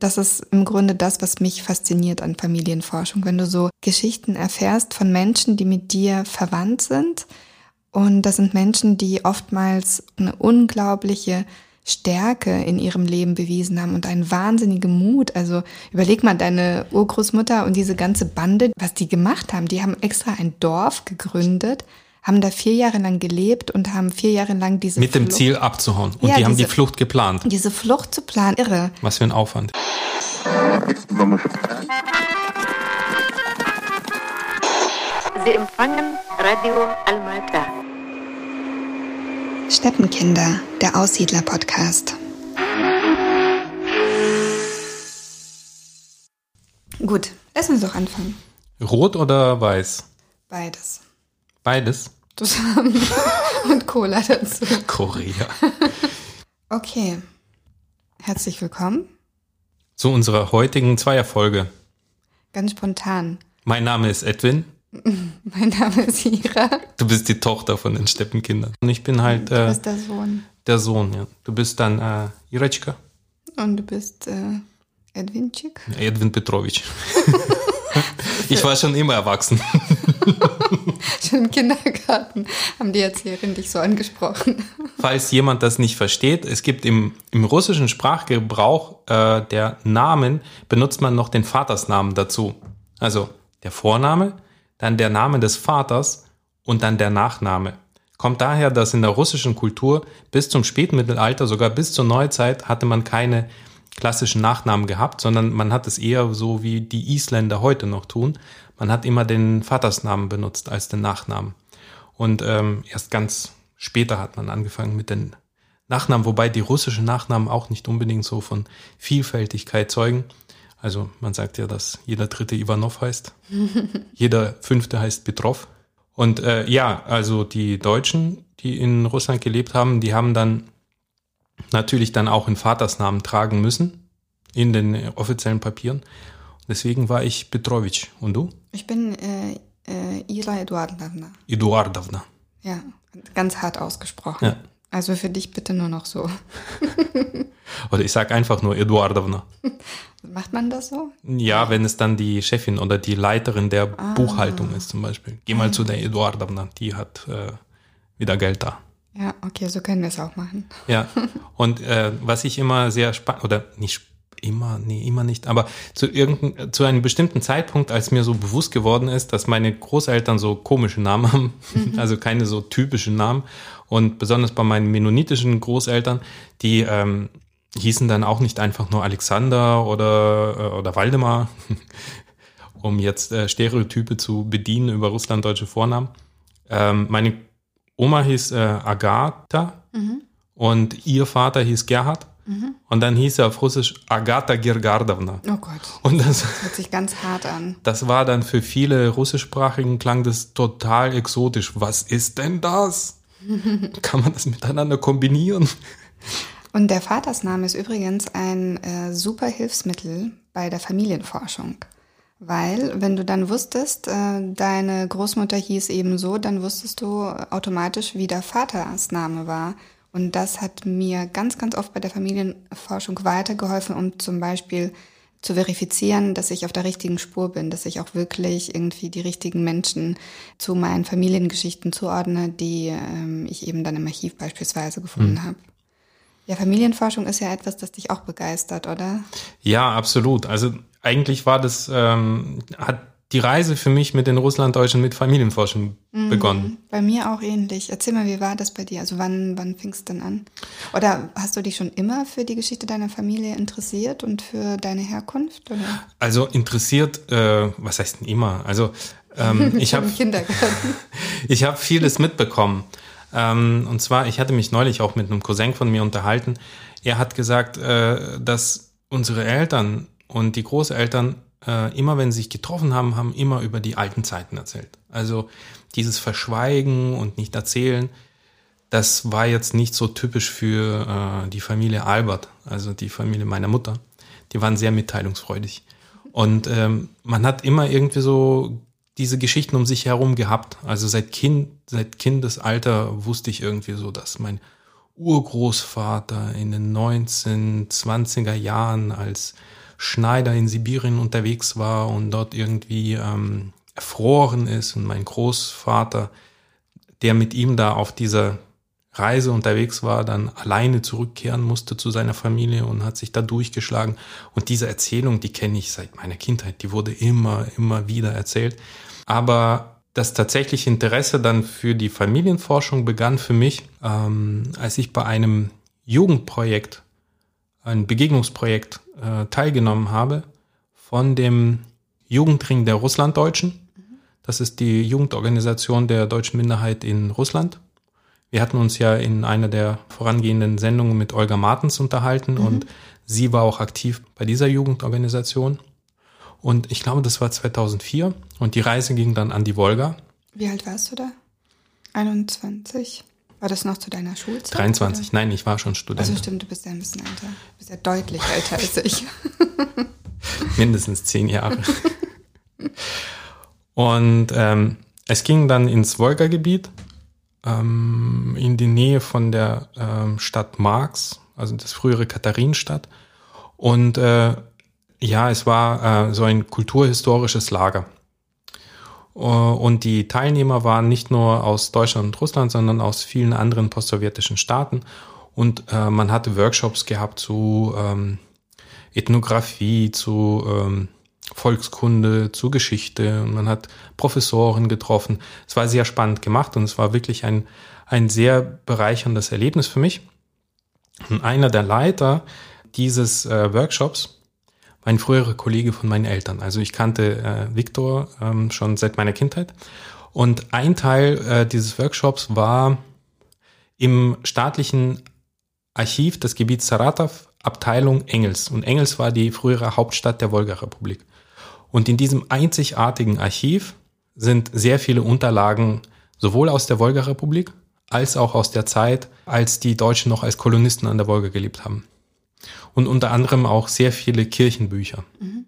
Das ist im Grunde das, was mich fasziniert an Familienforschung, wenn du so Geschichten erfährst von Menschen, die mit dir verwandt sind. Und das sind Menschen, die oftmals eine unglaubliche Stärke in ihrem Leben bewiesen haben und einen wahnsinnigen Mut. Also überleg mal deine Urgroßmutter und diese ganze Bande, was die gemacht haben. Die haben extra ein Dorf gegründet, haben da vier Jahre lang gelebt und haben vier Jahre lang diese Mit dem Flucht, Ziel abzuhauen. Und ja, die haben diese, die Flucht geplant. Diese Flucht zu planen, irre. Was für ein Aufwand. Sie empfangen Radio Almata. Steppenkinder, der Aussiedler-Podcast. Gut, lass uns doch anfangen. Rot oder weiß? Beides. Beides? Zusammen. Und Cola dazu. Korea. Okay. Herzlich willkommen. Zu unserer heutigen Zweierfolge. Ganz spontan. Mein Name ist Edwin. Mein Name ist Ira. Du bist die Tochter von den Steppenkindern. Und ich bin halt. Du bist äh, der Sohn. Der Sohn, ja. Du bist dann äh, Irečka. Und du bist äh, Edwinčik. Edwin Petrovic. ich war schon immer erwachsen. Schon im Kindergarten haben die Erzieherin dich so angesprochen. Falls jemand das nicht versteht, es gibt im, im russischen Sprachgebrauch äh, der Namen, benutzt man noch den Vatersnamen dazu. Also der Vorname, dann der Name des Vaters und dann der Nachname. Kommt daher, dass in der russischen Kultur bis zum Spätmittelalter, sogar bis zur Neuzeit, hatte man keine klassischen Nachnamen gehabt, sondern man hat es eher so wie die Isländer heute noch tun. Man hat immer den Vatersnamen benutzt als den Nachnamen. Und ähm, erst ganz später hat man angefangen mit den Nachnamen, wobei die russischen Nachnamen auch nicht unbedingt so von Vielfältigkeit zeugen. Also man sagt ja, dass jeder dritte Ivanov heißt, jeder fünfte heißt Petrov. Und äh, ja, also die Deutschen, die in Russland gelebt haben, die haben dann natürlich dann auch einen Vatersnamen tragen müssen in den offiziellen Papieren. Deswegen war ich Petrovic. Und du? Ich bin äh, äh, Ira Eduardovna. Eduardovna. Ja, ganz hart ausgesprochen. Ja. Also für dich bitte nur noch so. oder ich sage einfach nur Eduardovna. Macht man das so? Ja, wenn es dann die Chefin oder die Leiterin der ah. Buchhaltung ist zum Beispiel. Geh mal ah. zu der Eduardovna, die hat äh, wieder Geld da. Ja, okay, so können wir es auch machen. Ja, und äh, was ich immer sehr spannend, oder nicht immer, nee, immer nicht, aber zu, irgendein, zu einem bestimmten Zeitpunkt, als mir so bewusst geworden ist, dass meine Großeltern so komische Namen haben, mhm. also keine so typischen Namen und besonders bei meinen mennonitischen Großeltern, die ähm, hießen dann auch nicht einfach nur Alexander oder, äh, oder Waldemar, um jetzt äh, Stereotype zu bedienen über russlanddeutsche Vornamen. Ähm, meine Oma hieß äh, Agatha mhm. und ihr Vater hieß Gerhard. Mhm. Und dann hieß er auf Russisch Agatha Gergardovna. Oh Gott. Und das, das hört sich ganz hart an. Das war dann für viele russischsprachigen klang das total exotisch. Was ist denn das? Kann man das miteinander kombinieren? Und der Vatersname ist übrigens ein äh, super Hilfsmittel bei der Familienforschung. Weil, wenn du dann wusstest, äh, deine Großmutter hieß eben so, dann wusstest du automatisch, wie der Vatersname war. Und das hat mir ganz, ganz oft bei der Familienforschung weitergeholfen, um zum Beispiel zu verifizieren, dass ich auf der richtigen Spur bin, dass ich auch wirklich irgendwie die richtigen Menschen zu meinen Familiengeschichten zuordne, die ähm, ich eben dann im Archiv beispielsweise gefunden mhm. habe. Ja, Familienforschung ist ja etwas, das dich auch begeistert, oder? Ja, absolut. Also eigentlich war das, ähm, hat die Reise für mich mit den Russlanddeutschen mit Familienforschung mhm, begonnen. Bei mir auch ähnlich. Erzähl mal, wie war das bei dir? Also wann, wann fing es denn an? Oder hast du dich schon immer für die Geschichte deiner Familie interessiert und für deine Herkunft? Oder? Also interessiert, äh, was heißt denn immer? Also ähm, ich habe ich habe vieles mitbekommen. Ähm, und zwar, ich hatte mich neulich auch mit einem Cousin von mir unterhalten. Er hat gesagt, äh, dass unsere Eltern und die Großeltern äh, immer, wenn sie sich getroffen haben, haben immer über die alten Zeiten erzählt. Also dieses Verschweigen und nicht erzählen, das war jetzt nicht so typisch für äh, die Familie Albert, also die Familie meiner Mutter. Die waren sehr mitteilungsfreudig. Und ähm, man hat immer irgendwie so diese Geschichten um sich herum gehabt. Also seit Kind, seit Kindesalter wusste ich irgendwie so, dass mein Urgroßvater in den 1920er Jahren als Schneider in Sibirien unterwegs war und dort irgendwie ähm, erfroren ist und mein Großvater, der mit ihm da auf dieser Reise unterwegs war, dann alleine zurückkehren musste zu seiner Familie und hat sich da durchgeschlagen. Und diese Erzählung, die kenne ich seit meiner Kindheit, die wurde immer, immer wieder erzählt. Aber das tatsächliche Interesse dann für die Familienforschung begann für mich, ähm, als ich bei einem Jugendprojekt, ein Begegnungsprojekt äh, teilgenommen habe von dem Jugendring der Russlanddeutschen. Das ist die Jugendorganisation der deutschen Minderheit in Russland. Wir hatten uns ja in einer der vorangehenden Sendungen mit Olga Martens unterhalten mhm. und sie war auch aktiv bei dieser Jugendorganisation. Und ich glaube, das war 2004 und die Reise ging dann an die Wolga. Wie alt warst du da? 21? War das noch zu deiner Schulzeit? 23, oder? nein, ich war schon Student. Also stimmt, du bist ja ein bisschen älter. Du bist ja deutlich älter als ich. Mindestens zehn Jahre. Und ähm, es ging dann ins Wolga-Gebiet, ähm, in die Nähe von der ähm, Stadt Marx, also das frühere Katharinenstadt. Und äh, ja, es war äh, so ein kulturhistorisches Lager. Uh, und die Teilnehmer waren nicht nur aus Deutschland und Russland, sondern aus vielen anderen postsowjetischen Staaten. Und äh, man hatte Workshops gehabt zu ähm, Ethnographie, zu ähm, Volkskunde, zu Geschichte. Und man hat Professoren getroffen. Es war sehr spannend gemacht und es war wirklich ein, ein sehr bereicherndes Erlebnis für mich. Und einer der Leiter dieses äh, Workshops mein früherer Kollege von meinen Eltern. Also ich kannte äh, Viktor ähm, schon seit meiner Kindheit. Und ein Teil äh, dieses Workshops war im staatlichen Archiv des Gebiets Saratow, Abteilung Engels. Und Engels war die frühere Hauptstadt der Wolga-Republik. Und in diesem einzigartigen Archiv sind sehr viele Unterlagen sowohl aus der Wolga-Republik als auch aus der Zeit, als die Deutschen noch als Kolonisten an der Wolga gelebt haben und unter anderem auch sehr viele Kirchenbücher. Mhm.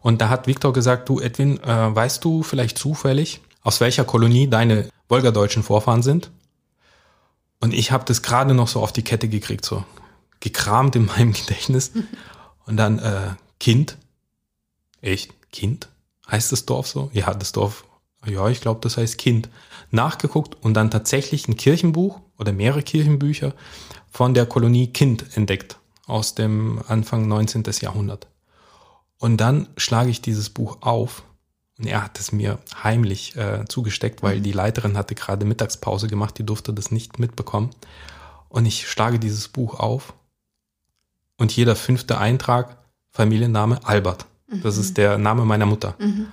Und da hat Viktor gesagt, du Edwin, äh, weißt du vielleicht zufällig, aus welcher Kolonie deine wolgadeutschen Vorfahren sind? Und ich habe das gerade noch so auf die Kette gekriegt, so gekramt in meinem Gedächtnis. Und dann äh, Kind. Echt? Kind? Heißt das Dorf so? Ja, das Dorf. Ja, ich glaube, das heißt Kind. Nachgeguckt und dann tatsächlich ein Kirchenbuch oder mehrere Kirchenbücher von der Kolonie Kind entdeckt aus dem Anfang 19. Jahrhundert. Und dann schlage ich dieses Buch auf und er hat es mir heimlich äh, zugesteckt, weil mhm. die Leiterin hatte gerade Mittagspause gemacht, die durfte das nicht mitbekommen. Und ich schlage dieses Buch auf und jeder fünfte Eintrag, Familienname Albert. Das ist mhm. der Name meiner Mutter. Mhm.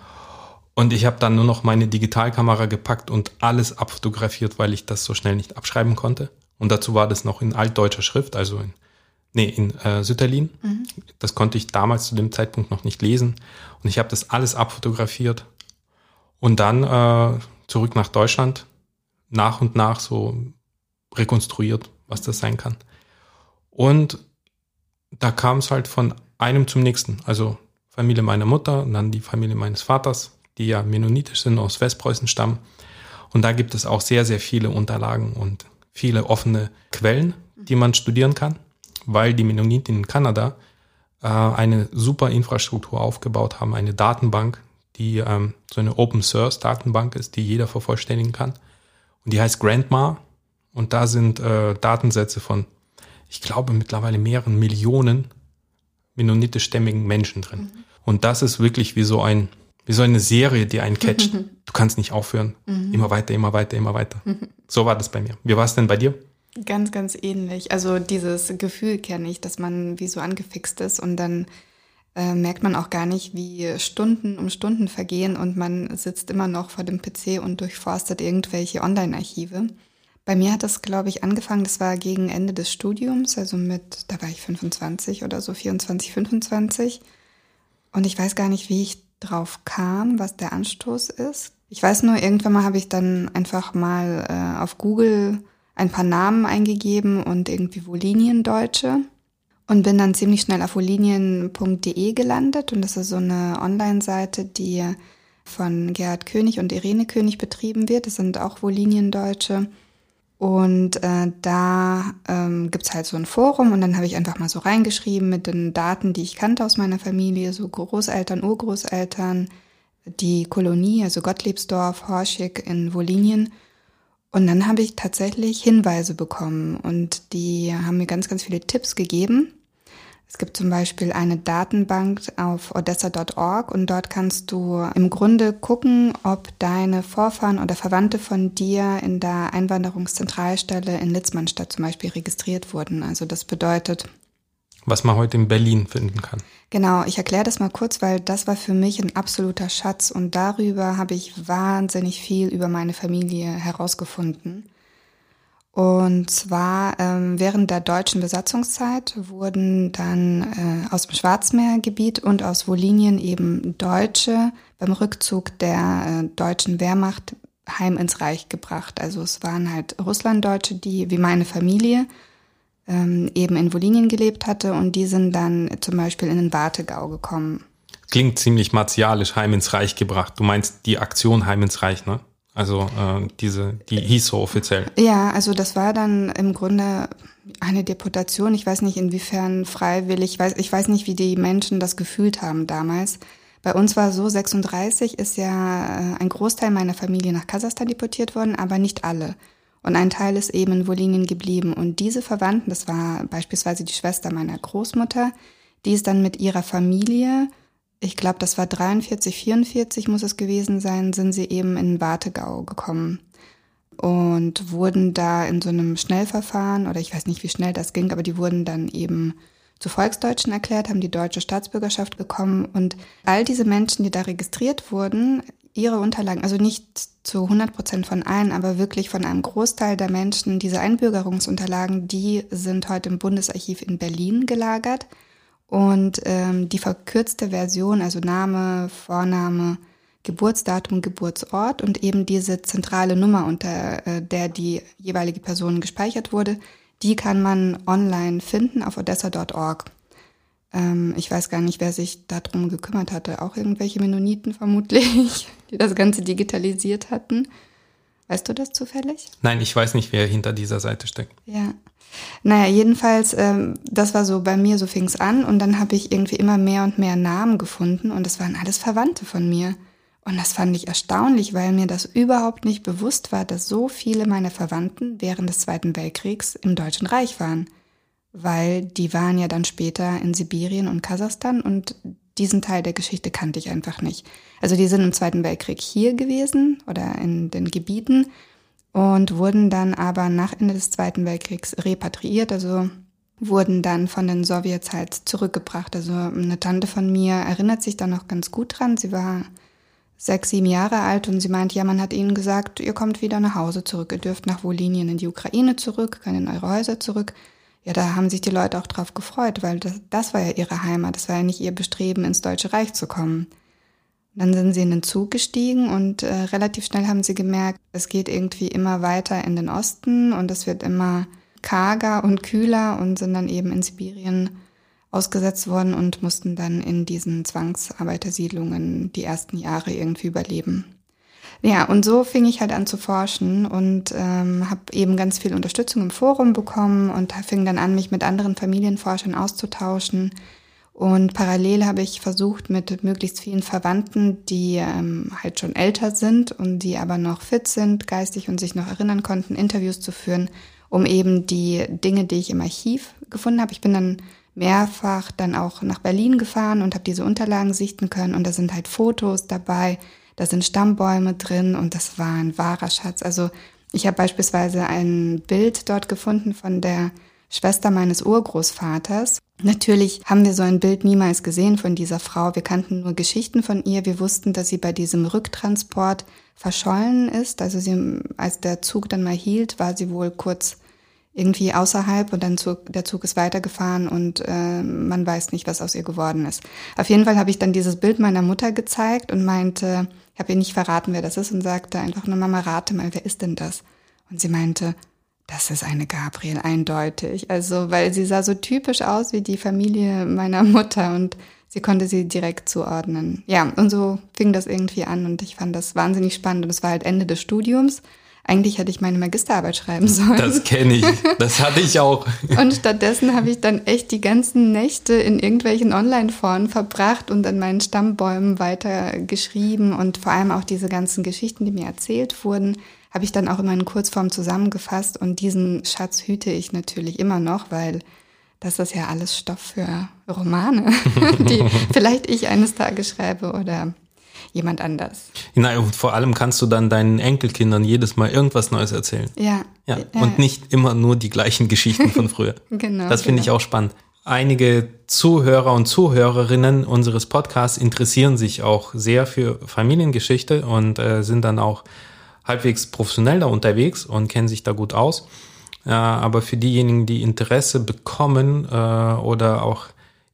Und ich habe dann nur noch meine Digitalkamera gepackt und alles abfotografiert, weil ich das so schnell nicht abschreiben konnte. Und dazu war das noch in altdeutscher Schrift, also in nee, in äh, Sütterlin. Mhm. Das konnte ich damals zu dem Zeitpunkt noch nicht lesen. Und ich habe das alles abfotografiert und dann äh, zurück nach Deutschland nach und nach so rekonstruiert, was das sein kann. Und da kam es halt von einem zum nächsten. Also Familie meiner Mutter und dann die Familie meines Vaters, die ja mennonitisch sind, aus Westpreußen stammen. Und da gibt es auch sehr, sehr viele Unterlagen und viele offene Quellen, die man studieren kann weil die Mennoniten in Kanada äh, eine super Infrastruktur aufgebaut haben, eine Datenbank, die ähm, so eine Open Source Datenbank ist, die jeder vervollständigen kann. Und die heißt Grandma. Und da sind äh, Datensätze von, ich glaube, mittlerweile mehreren Millionen mennonitischstämmigen Menschen drin. Mhm. Und das ist wirklich wie so ein, wie so eine Serie, die einen catcht. Du kannst nicht aufhören. Mhm. Immer weiter, immer weiter, immer weiter. Mhm. So war das bei mir. Wie war es denn bei dir? Ganz, ganz ähnlich. Also dieses Gefühl kenne ich, dass man wie so angefixt ist und dann äh, merkt man auch gar nicht, wie Stunden um Stunden vergehen und man sitzt immer noch vor dem PC und durchforstet irgendwelche Online-Archive. Bei mir hat das, glaube ich, angefangen, das war gegen Ende des Studiums, also mit, da war ich 25 oder so, 24, 25. Und ich weiß gar nicht, wie ich drauf kam, was der Anstoß ist. Ich weiß nur, irgendwann mal habe ich dann einfach mal äh, auf Google ein paar Namen eingegeben und irgendwie Voliniendeutsche und bin dann ziemlich schnell auf volinien.de gelandet und das ist so eine Online-Seite, die von Gerhard König und Irene König betrieben wird. Das sind auch Voliniendeutsche. Und äh, da ähm, gibt halt so ein Forum und dann habe ich einfach mal so reingeschrieben mit den Daten, die ich kannte aus meiner Familie, so Großeltern, Urgroßeltern, die Kolonie, also Gottliebsdorf, Horschig in Wolinien. Und dann habe ich tatsächlich Hinweise bekommen und die haben mir ganz, ganz viele Tipps gegeben. Es gibt zum Beispiel eine Datenbank auf odessa.org und dort kannst du im Grunde gucken, ob deine Vorfahren oder Verwandte von dir in der Einwanderungszentralstelle in Litzmannstadt zum Beispiel registriert wurden. Also das bedeutet, was man heute in Berlin finden kann. Genau, ich erkläre das mal kurz, weil das war für mich ein absoluter Schatz und darüber habe ich wahnsinnig viel über meine Familie herausgefunden. Und zwar ähm, während der deutschen Besatzungszeit wurden dann äh, aus dem Schwarzmeergebiet und aus Wolinien eben Deutsche beim Rückzug der äh, deutschen Wehrmacht heim ins Reich gebracht. Also es waren halt Russlanddeutsche, die wie meine Familie ähm, eben in Wolinien gelebt hatte und die sind dann zum Beispiel in den Wartegau gekommen. Klingt ziemlich martialisch, heim ins Reich gebracht. Du meinst die Aktion heim ins Reich, ne? Also äh, diese, die hieß so offiziell. Ja, also das war dann im Grunde eine Deportation. Ich weiß nicht, inwiefern freiwillig. Ich weiß, ich weiß nicht, wie die Menschen das gefühlt haben damals. Bei uns war so, 36 ist ja äh, ein Großteil meiner Familie nach Kasachstan deportiert worden, aber nicht alle. Und ein Teil ist eben in Wolinien geblieben. Und diese Verwandten, das war beispielsweise die Schwester meiner Großmutter, die ist dann mit ihrer Familie ich glaube, das war 43, 44 muss es gewesen sein, sind sie eben in Wartegau gekommen und wurden da in so einem Schnellverfahren, oder ich weiß nicht, wie schnell das ging, aber die wurden dann eben zu Volksdeutschen erklärt, haben die deutsche Staatsbürgerschaft bekommen und all diese Menschen, die da registriert wurden, ihre Unterlagen, also nicht zu 100 Prozent von allen, aber wirklich von einem Großteil der Menschen, diese Einbürgerungsunterlagen, die sind heute im Bundesarchiv in Berlin gelagert. Und ähm, die verkürzte Version, also Name, Vorname, Geburtsdatum, Geburtsort und eben diese zentrale Nummer, unter äh, der die jeweilige Person gespeichert wurde, die kann man online finden auf odessa.org. Ähm, ich weiß gar nicht, wer sich darum gekümmert hatte. Auch irgendwelche Mennoniten vermutlich, die das Ganze digitalisiert hatten. Weißt du das zufällig? Nein, ich weiß nicht, wer hinter dieser Seite steckt. Ja. Naja, jedenfalls, ähm, das war so bei mir, so fing es an. Und dann habe ich irgendwie immer mehr und mehr Namen gefunden und das waren alles Verwandte von mir. Und das fand ich erstaunlich, weil mir das überhaupt nicht bewusst war, dass so viele meiner Verwandten während des Zweiten Weltkriegs im Deutschen Reich waren. Weil die waren ja dann später in Sibirien und Kasachstan und diesen Teil der Geschichte kannte ich einfach nicht. Also die sind im Zweiten Weltkrieg hier gewesen oder in den Gebieten und wurden dann aber nach Ende des Zweiten Weltkriegs repatriiert, also wurden dann von den Sowjets halt zurückgebracht. Also eine Tante von mir erinnert sich da noch ganz gut dran. Sie war sechs, sieben Jahre alt und sie meint, ja, man hat ihnen gesagt, ihr kommt wieder nach Hause zurück, ihr dürft nach Wolinien in die Ukraine zurück, könnt in eure Häuser zurück. Ja, da haben sich die Leute auch drauf gefreut, weil das, das war ja ihre Heimat, das war ja nicht ihr Bestreben, ins Deutsche Reich zu kommen. Dann sind sie in den Zug gestiegen und äh, relativ schnell haben sie gemerkt, es geht irgendwie immer weiter in den Osten und es wird immer karger und kühler und sind dann eben in Sibirien ausgesetzt worden und mussten dann in diesen Zwangsarbeitersiedlungen die ersten Jahre irgendwie überleben. Ja, und so fing ich halt an zu forschen und ähm, habe eben ganz viel Unterstützung im Forum bekommen und fing dann an, mich mit anderen Familienforschern auszutauschen und parallel habe ich versucht, mit möglichst vielen Verwandten, die ähm, halt schon älter sind und die aber noch fit sind, geistig und sich noch erinnern konnten, Interviews zu führen, um eben die Dinge, die ich im Archiv gefunden habe. Ich bin dann mehrfach dann auch nach Berlin gefahren und habe diese Unterlagen sichten können und da sind halt Fotos dabei, da sind Stammbäume drin und das war ein wahrer Schatz. Also ich habe beispielsweise ein Bild dort gefunden von der Schwester meines Urgroßvaters. Natürlich haben wir so ein Bild niemals gesehen von dieser Frau. Wir kannten nur Geschichten von ihr. Wir wussten, dass sie bei diesem Rücktransport verschollen ist. Also sie, als der Zug dann mal hielt, war sie wohl kurz irgendwie außerhalb und dann Zug, der Zug ist weitergefahren und äh, man weiß nicht, was aus ihr geworden ist. Auf jeden Fall habe ich dann dieses Bild meiner Mutter gezeigt und meinte, ich habe ihr nicht verraten, wer das ist und sagte einfach nur, Mama, rate mal, wer ist denn das? Und sie meinte, das ist eine Gabriel, eindeutig. Also, weil sie sah so typisch aus wie die Familie meiner Mutter und sie konnte sie direkt zuordnen. Ja, und so fing das irgendwie an und ich fand das wahnsinnig spannend und es war halt Ende des Studiums. Eigentlich hätte ich meine Magisterarbeit schreiben sollen. Das kenne ich. Das hatte ich auch. Und stattdessen habe ich dann echt die ganzen Nächte in irgendwelchen Online-Foren verbracht und an meinen Stammbäumen weiter geschrieben und vor allem auch diese ganzen Geschichten, die mir erzählt wurden, habe ich dann auch immer in Kurzform zusammengefasst und diesen Schatz hüte ich natürlich immer noch, weil das ist ja alles Stoff für Romane, die vielleicht ich eines Tages schreibe oder jemand anders. Nein, und vor allem kannst du dann deinen Enkelkindern jedes Mal irgendwas Neues erzählen. Ja. Ja, und nicht immer nur die gleichen Geschichten von früher. genau. Das finde genau. ich auch spannend. Einige Zuhörer und Zuhörerinnen unseres Podcasts interessieren sich auch sehr für Familiengeschichte und äh, sind dann auch halbwegs professionell da unterwegs und kennen sich da gut aus. Äh, aber für diejenigen, die Interesse bekommen äh, oder auch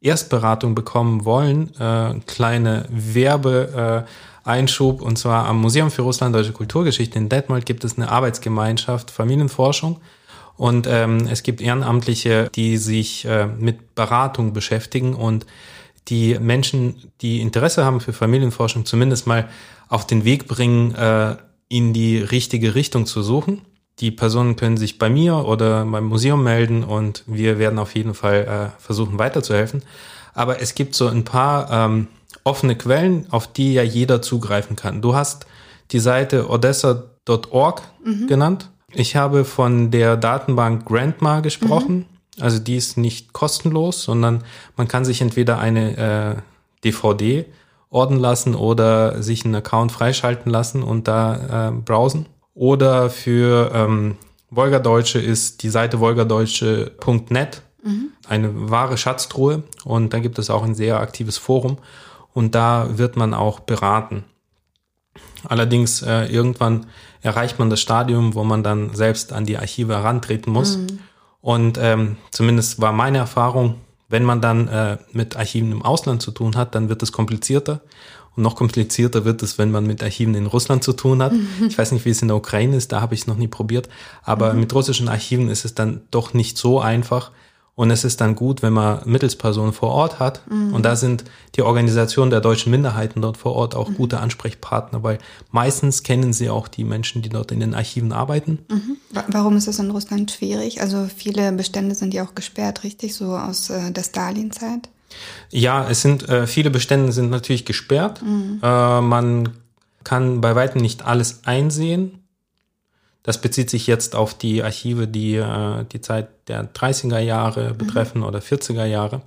Erstberatung bekommen wollen, äh, kleine Werbeeinschub und zwar am Museum für Russland Deutsche Kulturgeschichte in Detmold gibt es eine Arbeitsgemeinschaft Familienforschung und ähm, es gibt Ehrenamtliche, die sich äh, mit Beratung beschäftigen und die Menschen, die Interesse haben für Familienforschung, zumindest mal auf den Weg bringen, äh, in die richtige Richtung zu suchen. Die Personen können sich bei mir oder beim Museum melden und wir werden auf jeden Fall äh, versuchen weiterzuhelfen. Aber es gibt so ein paar ähm, offene Quellen, auf die ja jeder zugreifen kann. Du hast die Seite odessa.org genannt. Ich habe von der Datenbank Grandma gesprochen. Also die ist nicht kostenlos, sondern man kann sich entweder eine äh, DVD orden lassen oder sich einen Account freischalten lassen und da äh, browsen. Oder für ähm, Wolgadeutsche ist die Seite wolgadeutsche.net eine wahre Schatztruhe und da gibt es auch ein sehr aktives Forum und da wird man auch beraten. Allerdings äh, irgendwann erreicht man das Stadium, wo man dann selbst an die Archive herantreten muss. Und ähm, zumindest war meine Erfahrung, wenn man dann äh, mit Archiven im Ausland zu tun hat, dann wird es komplizierter. Und noch komplizierter wird es, wenn man mit Archiven in Russland zu tun hat. Ich weiß nicht, wie es in der Ukraine ist, da habe ich es noch nie probiert. Aber mit russischen Archiven ist es dann doch nicht so einfach. Und es ist dann gut, wenn man Mittelspersonen vor Ort hat. Und da sind die Organisationen der deutschen Minderheiten dort vor Ort auch gute Ansprechpartner, weil meistens kennen sie auch die Menschen, die dort in den Archiven arbeiten. Wa- Warum ist das in Russland schwierig? Also viele Bestände sind ja auch gesperrt, richtig? So aus äh, der Stalin-Zeit? Ja, es sind äh, viele Bestände sind natürlich gesperrt. Äh, man kann bei weitem nicht alles einsehen. Das bezieht sich jetzt auf die Archive, die äh, die Zeit der 30er Jahre betreffen oder 40er Jahre.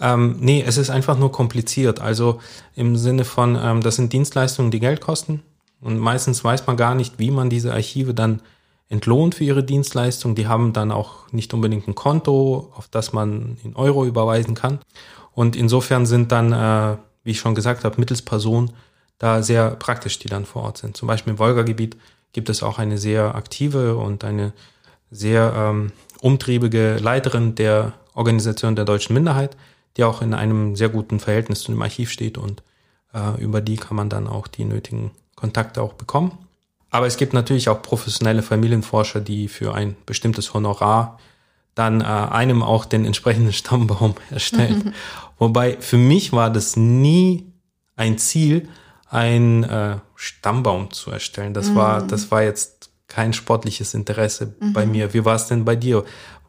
Ähm, nee, es ist einfach nur kompliziert. Also im Sinne von, ähm, das sind Dienstleistungen, die Geld kosten. Und meistens weiß man gar nicht, wie man diese Archive dann entlohnt für ihre Dienstleistung. Die haben dann auch nicht unbedingt ein Konto, auf das man in Euro überweisen kann. Und insofern sind dann, äh, wie ich schon gesagt habe, mittels Person da sehr praktisch, die dann vor Ort sind. Zum Beispiel im Wolga-Gebiet gibt es auch eine sehr aktive und eine sehr ähm, umtriebige Leiterin der Organisation der deutschen Minderheit, die auch in einem sehr guten Verhältnis zu dem Archiv steht und äh, über die kann man dann auch die nötigen Kontakte auch bekommen. Aber es gibt natürlich auch professionelle Familienforscher, die für ein bestimmtes Honorar dann äh, einem auch den entsprechenden Stammbaum erstellen. Wobei für mich war das nie ein Ziel, einen äh, Stammbaum zu erstellen. Das war, das war jetzt kein sportliches Interesse bei mir. Wie war es denn bei dir?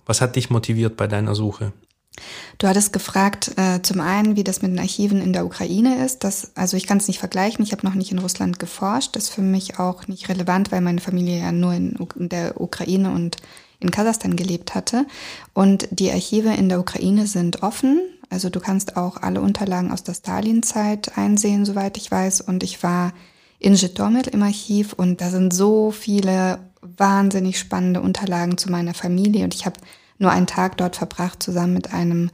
Was hat dich motiviert bei deiner Suche? Du hattest gefragt, äh, zum einen, wie das mit den Archiven in der Ukraine ist. Das, also ich kann es nicht vergleichen. Ich habe noch nicht in Russland geforscht. Das ist für mich auch nicht relevant, weil meine Familie ja nur in, in der Ukraine und in Kasachstan gelebt hatte. Und die Archive in der Ukraine sind offen. Also du kannst auch alle Unterlagen aus der Stalin-Zeit einsehen, soweit ich weiß. Und ich war in Zhytomyr im Archiv und da sind so viele wahnsinnig spannende Unterlagen zu meiner Familie und ich habe nur einen Tag dort verbracht zusammen mit einem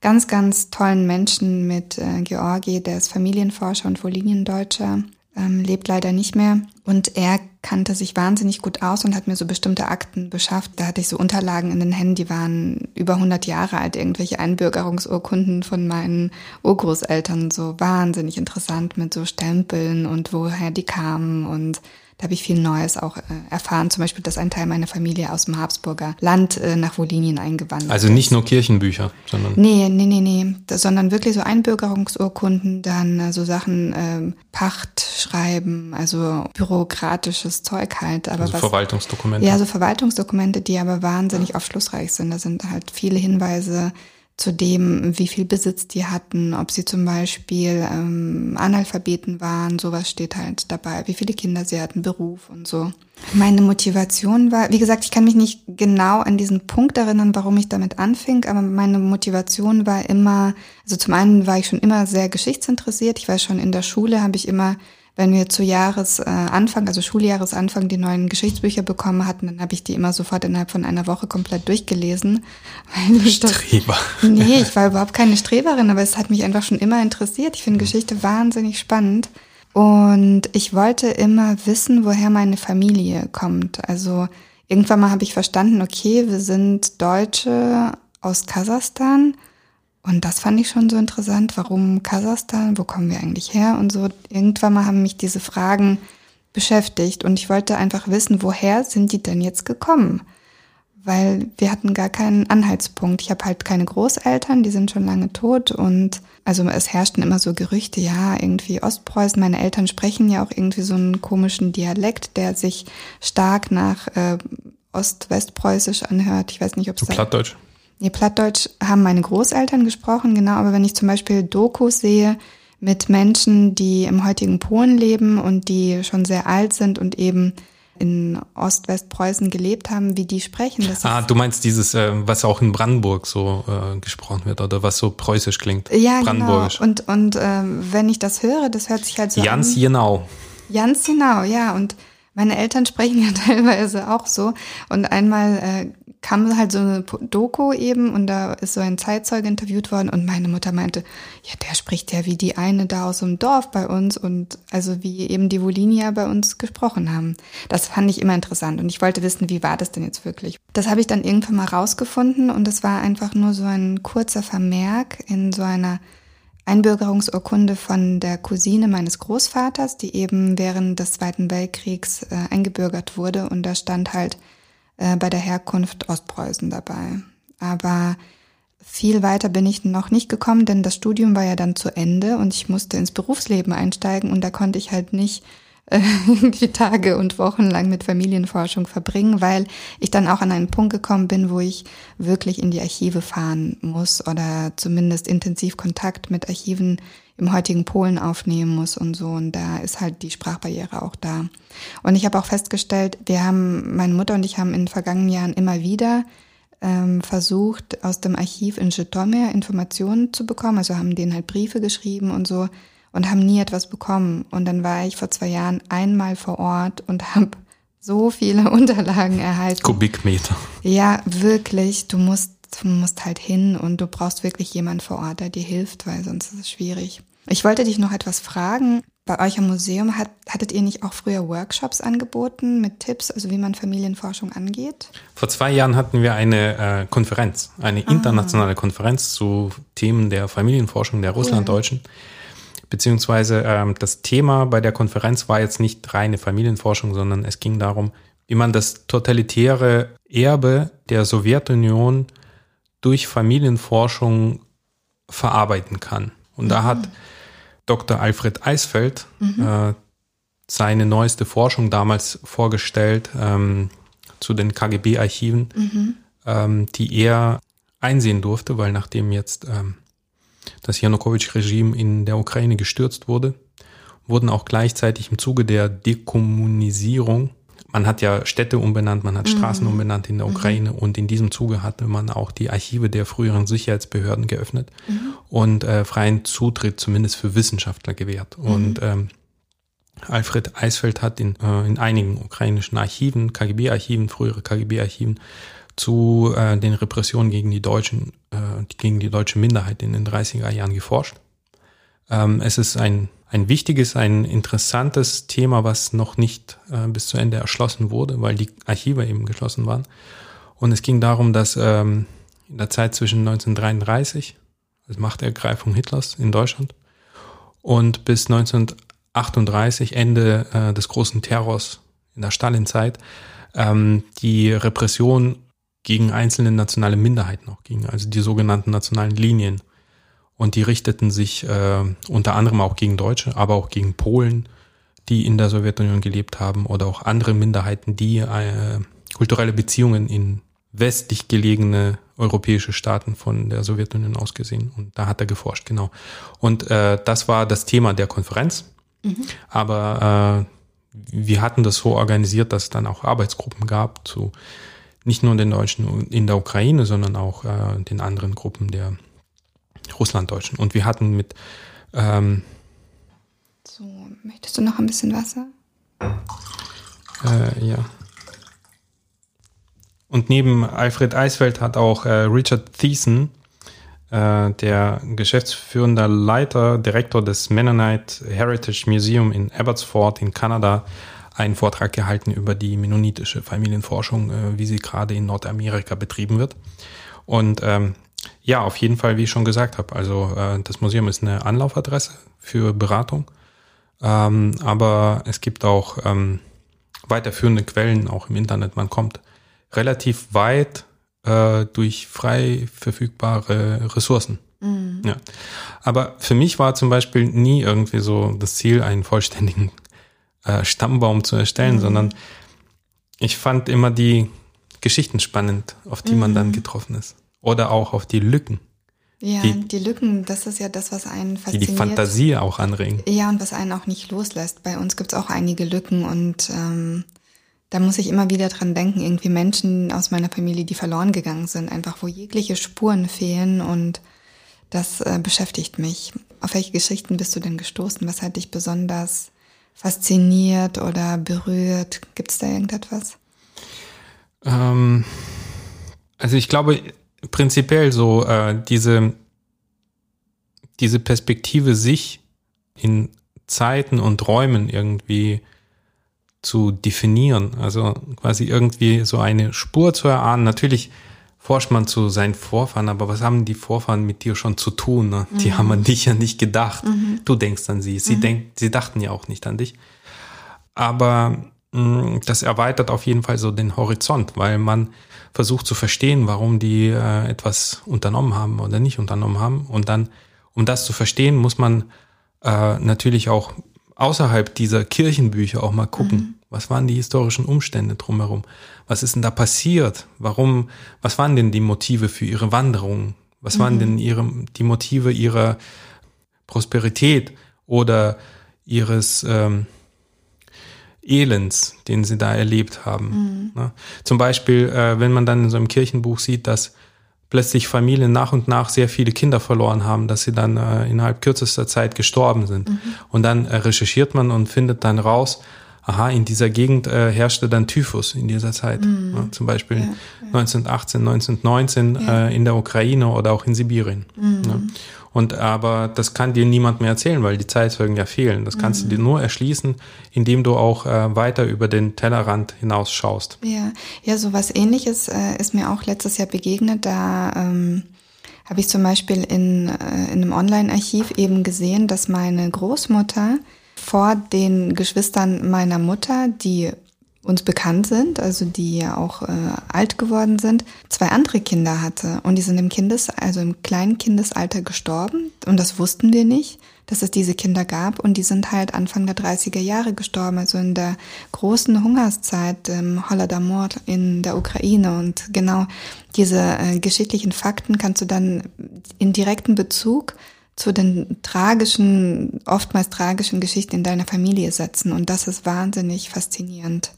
ganz, ganz tollen Menschen, mit äh, Georgi, der ist Familienforscher und wohl Liniendeutscher, ähm, lebt leider nicht mehr und er kannte sich wahnsinnig gut aus und hat mir so bestimmte Akten beschafft. Da hatte ich so Unterlagen in den Händen, die waren über 100 Jahre alt, irgendwelche Einbürgerungsurkunden von meinen Urgroßeltern, so wahnsinnig interessant mit so Stempeln und woher die kamen und da habe ich viel Neues auch äh, erfahren. Zum Beispiel, dass ein Teil meiner Familie aus dem Habsburger Land äh, nach Wolinien eingewandert Also nicht nur Kirchenbücher, sondern. Nee, nee, nee, nee. Das, sondern wirklich so Einbürgerungsurkunden, dann äh, so Sachen, ähm, Pacht schreiben, also bürokratisches Zeug halt. Aber also was, Verwaltungsdokumente. Ja, so Verwaltungsdokumente, die aber wahnsinnig aufschlussreich sind. Da sind halt viele Hinweise zu dem, wie viel Besitz die hatten, ob sie zum Beispiel ähm, Analphabeten waren, sowas steht halt dabei, wie viele Kinder sie hatten, Beruf und so. Meine Motivation war, wie gesagt, ich kann mich nicht genau an diesen Punkt erinnern, warum ich damit anfing, aber meine Motivation war immer, also zum einen war ich schon immer sehr geschichtsinteressiert. Ich weiß schon, in der Schule habe ich immer wenn wir zu Jahresanfang, also Schuljahresanfang, die neuen Geschichtsbücher bekommen hatten, dann habe ich die immer sofort innerhalb von einer Woche komplett durchgelesen. Streber. Das, nee, ich war überhaupt keine Streberin, aber es hat mich einfach schon immer interessiert. Ich finde mhm. Geschichte wahnsinnig spannend. Und ich wollte immer wissen, woher meine Familie kommt. Also irgendwann mal habe ich verstanden, okay, wir sind Deutsche aus Kasachstan und das fand ich schon so interessant. Warum Kasachstan? Wo kommen wir eigentlich her? Und so irgendwann mal haben mich diese Fragen beschäftigt und ich wollte einfach wissen, woher sind die denn jetzt gekommen? Weil wir hatten gar keinen Anhaltspunkt. Ich habe halt keine Großeltern, die sind schon lange tot und also es herrschten immer so Gerüchte, ja, irgendwie Ostpreußen. Meine Eltern sprechen ja auch irgendwie so einen komischen Dialekt, der sich stark nach äh, Ost-Westpreußisch anhört. Ich weiß nicht, ob es Plattdeutsch. Nee, Plattdeutsch haben meine Großeltern gesprochen, genau, aber wenn ich zum Beispiel Dokus sehe mit Menschen, die im heutigen Polen leben und die schon sehr alt sind und eben in Ost-Westpreußen gelebt haben, wie die sprechen. Das ah, du meinst dieses, äh, was auch in Brandenburg so äh, gesprochen wird oder was so preußisch klingt. Ja, genau. Und, und äh, wenn ich das höre, das hört sich halt so Jans an. Genau. Ganz genau, ja. Und meine Eltern sprechen ja teilweise auch so. Und einmal äh, kam halt so eine Doku eben und da ist so ein Zeitzeuge interviewt worden und meine Mutter meinte, ja, der spricht ja wie die eine da aus dem Dorf bei uns und also wie eben die Volinier bei uns gesprochen haben. Das fand ich immer interessant und ich wollte wissen, wie war das denn jetzt wirklich? Das habe ich dann irgendwann mal rausgefunden und das war einfach nur so ein kurzer Vermerk in so einer Einbürgerungsurkunde von der Cousine meines Großvaters, die eben während des Zweiten Weltkriegs äh, eingebürgert wurde und da stand halt äh, bei der Herkunft Ostpreußen dabei. Aber viel weiter bin ich noch nicht gekommen, denn das Studium war ja dann zu Ende und ich musste ins Berufsleben einsteigen und da konnte ich halt nicht äh, die Tage und Wochen lang mit Familienforschung verbringen, weil ich dann auch an einen Punkt gekommen bin, wo ich wirklich in die Archive fahren muss oder zumindest intensiv Kontakt mit Archiven im heutigen Polen aufnehmen muss und so. Und da ist halt die Sprachbarriere auch da. Und ich habe auch festgestellt, wir haben, meine Mutter und ich haben in den vergangenen Jahren immer wieder ähm, versucht, aus dem Archiv in Żytomir Informationen zu bekommen. Also haben denen halt Briefe geschrieben und so und haben nie etwas bekommen. Und dann war ich vor zwei Jahren einmal vor Ort und habe so viele Unterlagen erhalten. Kubikmeter. Ja, wirklich. Du musst, du musst halt hin und du brauchst wirklich jemand vor Ort, der dir hilft, weil sonst ist es schwierig. Ich wollte dich noch etwas fragen. Bei euch im Museum hat, hattet ihr nicht auch früher Workshops angeboten mit Tipps, also wie man Familienforschung angeht? Vor zwei Jahren hatten wir eine äh, Konferenz, eine ah. internationale Konferenz zu Themen der Familienforschung der Russlanddeutschen. Cool beziehungsweise ähm, das Thema bei der Konferenz war jetzt nicht reine Familienforschung, sondern es ging darum, wie man das totalitäre Erbe der Sowjetunion durch Familienforschung verarbeiten kann. Und mhm. da hat Dr. Alfred Eisfeld mhm. äh, seine neueste Forschung damals vorgestellt ähm, zu den KGB-Archiven, mhm. ähm, die er einsehen durfte, weil nachdem jetzt ähm, das Janukowitsch-Regime in der Ukraine gestürzt wurde, wurden auch gleichzeitig im Zuge der Dekommunisierung, man hat ja Städte umbenannt, man hat mhm. Straßen umbenannt in der mhm. Ukraine mhm. und in diesem Zuge hatte man auch die Archive der früheren Sicherheitsbehörden geöffnet mhm. und äh, freien Zutritt zumindest für Wissenschaftler gewährt. Mhm. Und ähm, Alfred Eisfeld hat in, äh, in einigen ukrainischen Archiven, KGB-Archiven, frühere KGB-Archiven, zu äh, den Repressionen gegen die Deutschen, äh, gegen die deutsche Minderheit in den 30er Jahren geforscht. Ähm, es ist ein, ein wichtiges, ein interessantes Thema, was noch nicht äh, bis zu Ende erschlossen wurde, weil die Archive eben geschlossen waren. Und es ging darum, dass ähm, in der Zeit zwischen 1933, als Machtergreifung Hitlers in Deutschland, und bis 1938, Ende äh, des großen Terrors in der Stalinzeit, ähm, die Repression gegen einzelne nationale Minderheiten auch ging, also die sogenannten nationalen Linien. Und die richteten sich äh, unter anderem auch gegen Deutsche, aber auch gegen Polen, die in der Sowjetunion gelebt haben, oder auch andere Minderheiten, die äh, kulturelle Beziehungen in westlich gelegene europäische Staaten von der Sowjetunion aus gesehen. Und da hat er geforscht, genau. Und äh, das war das Thema der Konferenz. Mhm. Aber äh, wir hatten das so organisiert, dass es dann auch Arbeitsgruppen gab zu nicht nur den Deutschen in der Ukraine, sondern auch äh, den anderen Gruppen der Russlanddeutschen. Und wir hatten mit ähm, So, möchtest du noch ein bisschen Wasser? Äh, ja. Und neben Alfred Eisfeld hat auch äh, Richard Thiessen, äh, der geschäftsführende Leiter, Direktor des Mennonite Heritage Museum in Abbotsford in Kanada, einen Vortrag gehalten über die mennonitische Familienforschung, äh, wie sie gerade in Nordamerika betrieben wird. Und ähm, ja, auf jeden Fall, wie ich schon gesagt habe, also äh, das Museum ist eine Anlaufadresse für Beratung, ähm, aber es gibt auch ähm, weiterführende Quellen auch im Internet. Man kommt relativ weit äh, durch frei verfügbare Ressourcen. Mhm. Ja. Aber für mich war zum Beispiel nie irgendwie so das Ziel, einen vollständigen äh, Stammbaum zu erstellen, mhm. sondern ich fand immer die Geschichten spannend, auf die mhm. man dann mhm. getroffen ist. Oder auch auf die Lücken. Ja, die, die, Lücken, das ist ja das, was einen fasziniert. Die die Fantasie auch anregen. Ja, und was einen auch nicht loslässt. Bei uns gibt es auch einige Lücken und ähm, da muss ich immer wieder dran denken, irgendwie Menschen aus meiner Familie, die verloren gegangen sind, einfach wo jegliche Spuren fehlen und das äh, beschäftigt mich. Auf welche Geschichten bist du denn gestoßen? Was hat dich besonders fasziniert oder berührt? Gibt es da irgendetwas? Ähm, also ich glaube prinzipiell so äh, diese diese Perspektive sich in Zeiten und Räumen irgendwie zu definieren, also quasi irgendwie so eine Spur zu erahnen. Natürlich forscht man zu seinen Vorfahren, aber was haben die Vorfahren mit dir schon zu tun? Ne? Mhm. Die haben an dich ja nicht gedacht. Mhm. Du denkst an sie. Sie, mhm. denk, sie dachten ja auch nicht an dich. Aber mh, mm, das erweitert auf jeden Fall so den Horizont, weil man versucht zu verstehen, warum die äh, etwas unternommen haben oder nicht unternommen haben. Und dann, um das zu verstehen, muss man äh, natürlich auch außerhalb dieser Kirchenbücher auch mal gucken. Mhm. Was waren die historischen Umstände drumherum? Was ist denn da passiert? Warum, was waren denn die Motive für ihre Wanderung? Was mhm. waren denn ihre, die Motive ihrer Prosperität oder ihres ähm, Elends, den sie da erlebt haben? Mhm. Ne? Zum Beispiel, äh, wenn man dann in so einem Kirchenbuch sieht, dass plötzlich Familien nach und nach sehr viele Kinder verloren haben, dass sie dann äh, innerhalb kürzester Zeit gestorben sind. Mhm. Und dann äh, recherchiert man und findet dann raus, aha, in dieser Gegend äh, herrschte dann Typhus in dieser Zeit. Mhm. Ja, zum Beispiel ja, ja. 1918, 1919 äh, in der Ukraine oder auch in Sibirien. Mhm. Und aber das kann dir niemand mehr erzählen, weil die Zeitzeugen ja fehlen. Das kannst mhm. du dir nur erschließen, indem du auch äh, weiter über den Tellerrand hinaus schaust. Ja, ja, so was ähnliches äh, ist mir auch letztes Jahr begegnet. Da ähm, habe ich zum Beispiel in, äh, in einem Online-Archiv eben gesehen, dass meine Großmutter vor den Geschwistern meiner Mutter, die uns bekannt sind, also die ja auch äh, alt geworden sind, zwei andere Kinder hatte. Und die sind im Kindes, also im kleinen Kindesalter gestorben. Und das wussten wir nicht, dass es diese Kinder gab. Und die sind halt Anfang der 30er Jahre gestorben, also in der großen Hungerszeit im Holodomor in der Ukraine. Und genau diese äh, geschichtlichen Fakten kannst du dann in direkten Bezug zu den tragischen, oftmals tragischen Geschichten in deiner Familie setzen. Und das ist wahnsinnig faszinierend.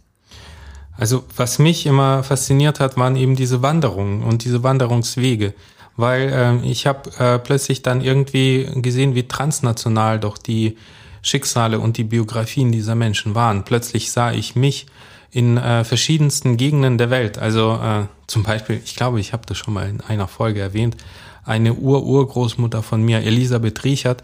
Also was mich immer fasziniert hat, waren eben diese Wanderungen und diese Wanderungswege, weil äh, ich habe äh, plötzlich dann irgendwie gesehen, wie transnational doch die Schicksale und die Biografien dieser Menschen waren. Plötzlich sah ich mich in äh, verschiedensten Gegenden der Welt. Also äh, zum Beispiel, ich glaube, ich habe das schon mal in einer Folge erwähnt, eine Ur-Urgroßmutter von mir, Elisabeth Riechert,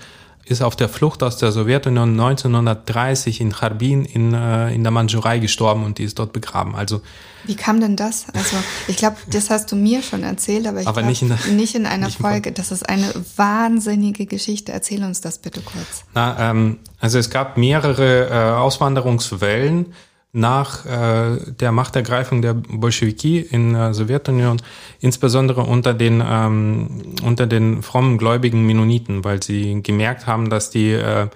ist auf der Flucht aus der Sowjetunion 1930 in Charbin in, äh, in der Mandschurei gestorben und die ist dort begraben. Also wie kam denn das? Also ich glaube, das hast du mir schon erzählt, aber ich aber glaub, nicht, in, nicht in einer nicht Folge. Das ist eine wahnsinnige Geschichte. Erzähl uns das bitte kurz. Na, ähm, also es gab mehrere äh, Auswanderungswellen nach äh, der Machtergreifung der Bolschewiki in der Sowjetunion, insbesondere unter den, ähm, unter den frommen gläubigen Mennoniten, weil sie gemerkt haben, dass die, äh,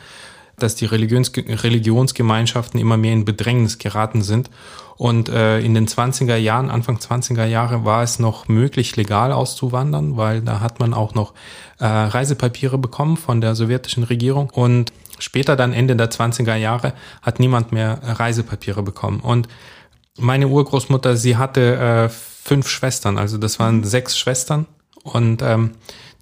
dass die Religions Religionsgemeinschaften immer mehr in Bedrängnis geraten sind. Und äh, in den 20er Jahren, Anfang 20er Jahre, war es noch möglich, legal auszuwandern, weil da hat man auch noch äh, Reisepapiere bekommen von der sowjetischen Regierung. Und Später dann Ende der 20er Jahre hat niemand mehr Reisepapiere bekommen. Und meine Urgroßmutter, sie hatte äh, fünf Schwestern, also das waren sechs Schwestern. Und ähm,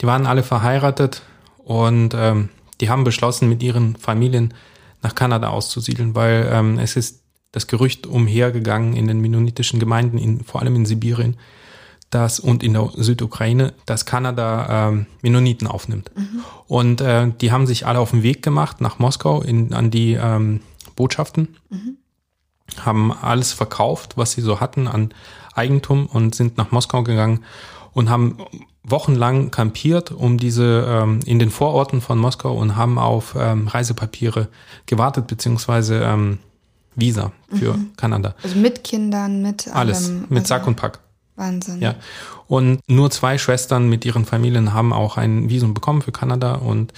die waren alle verheiratet. Und ähm, die haben beschlossen, mit ihren Familien nach Kanada auszusiedeln, weil ähm, es ist das Gerücht umhergegangen in den mennonitischen Gemeinden, in, vor allem in Sibirien, dass und in der Südukraine, dass Kanada ähm, Mennoniten aufnimmt. Mhm. Und äh, die haben sich alle auf den Weg gemacht nach Moskau in, an die ähm, Botschaften, mhm. haben alles verkauft, was sie so hatten an Eigentum und sind nach Moskau gegangen und haben wochenlang kampiert um diese ähm, in den Vororten von Moskau und haben auf ähm, Reisepapiere gewartet beziehungsweise ähm, Visa für mhm. Kanada. Also mit Kindern, mit allem. Alles, mit also Sack und Pack. Wahnsinn. Ja. Und nur zwei Schwestern mit ihren Familien haben auch ein Visum bekommen für Kanada und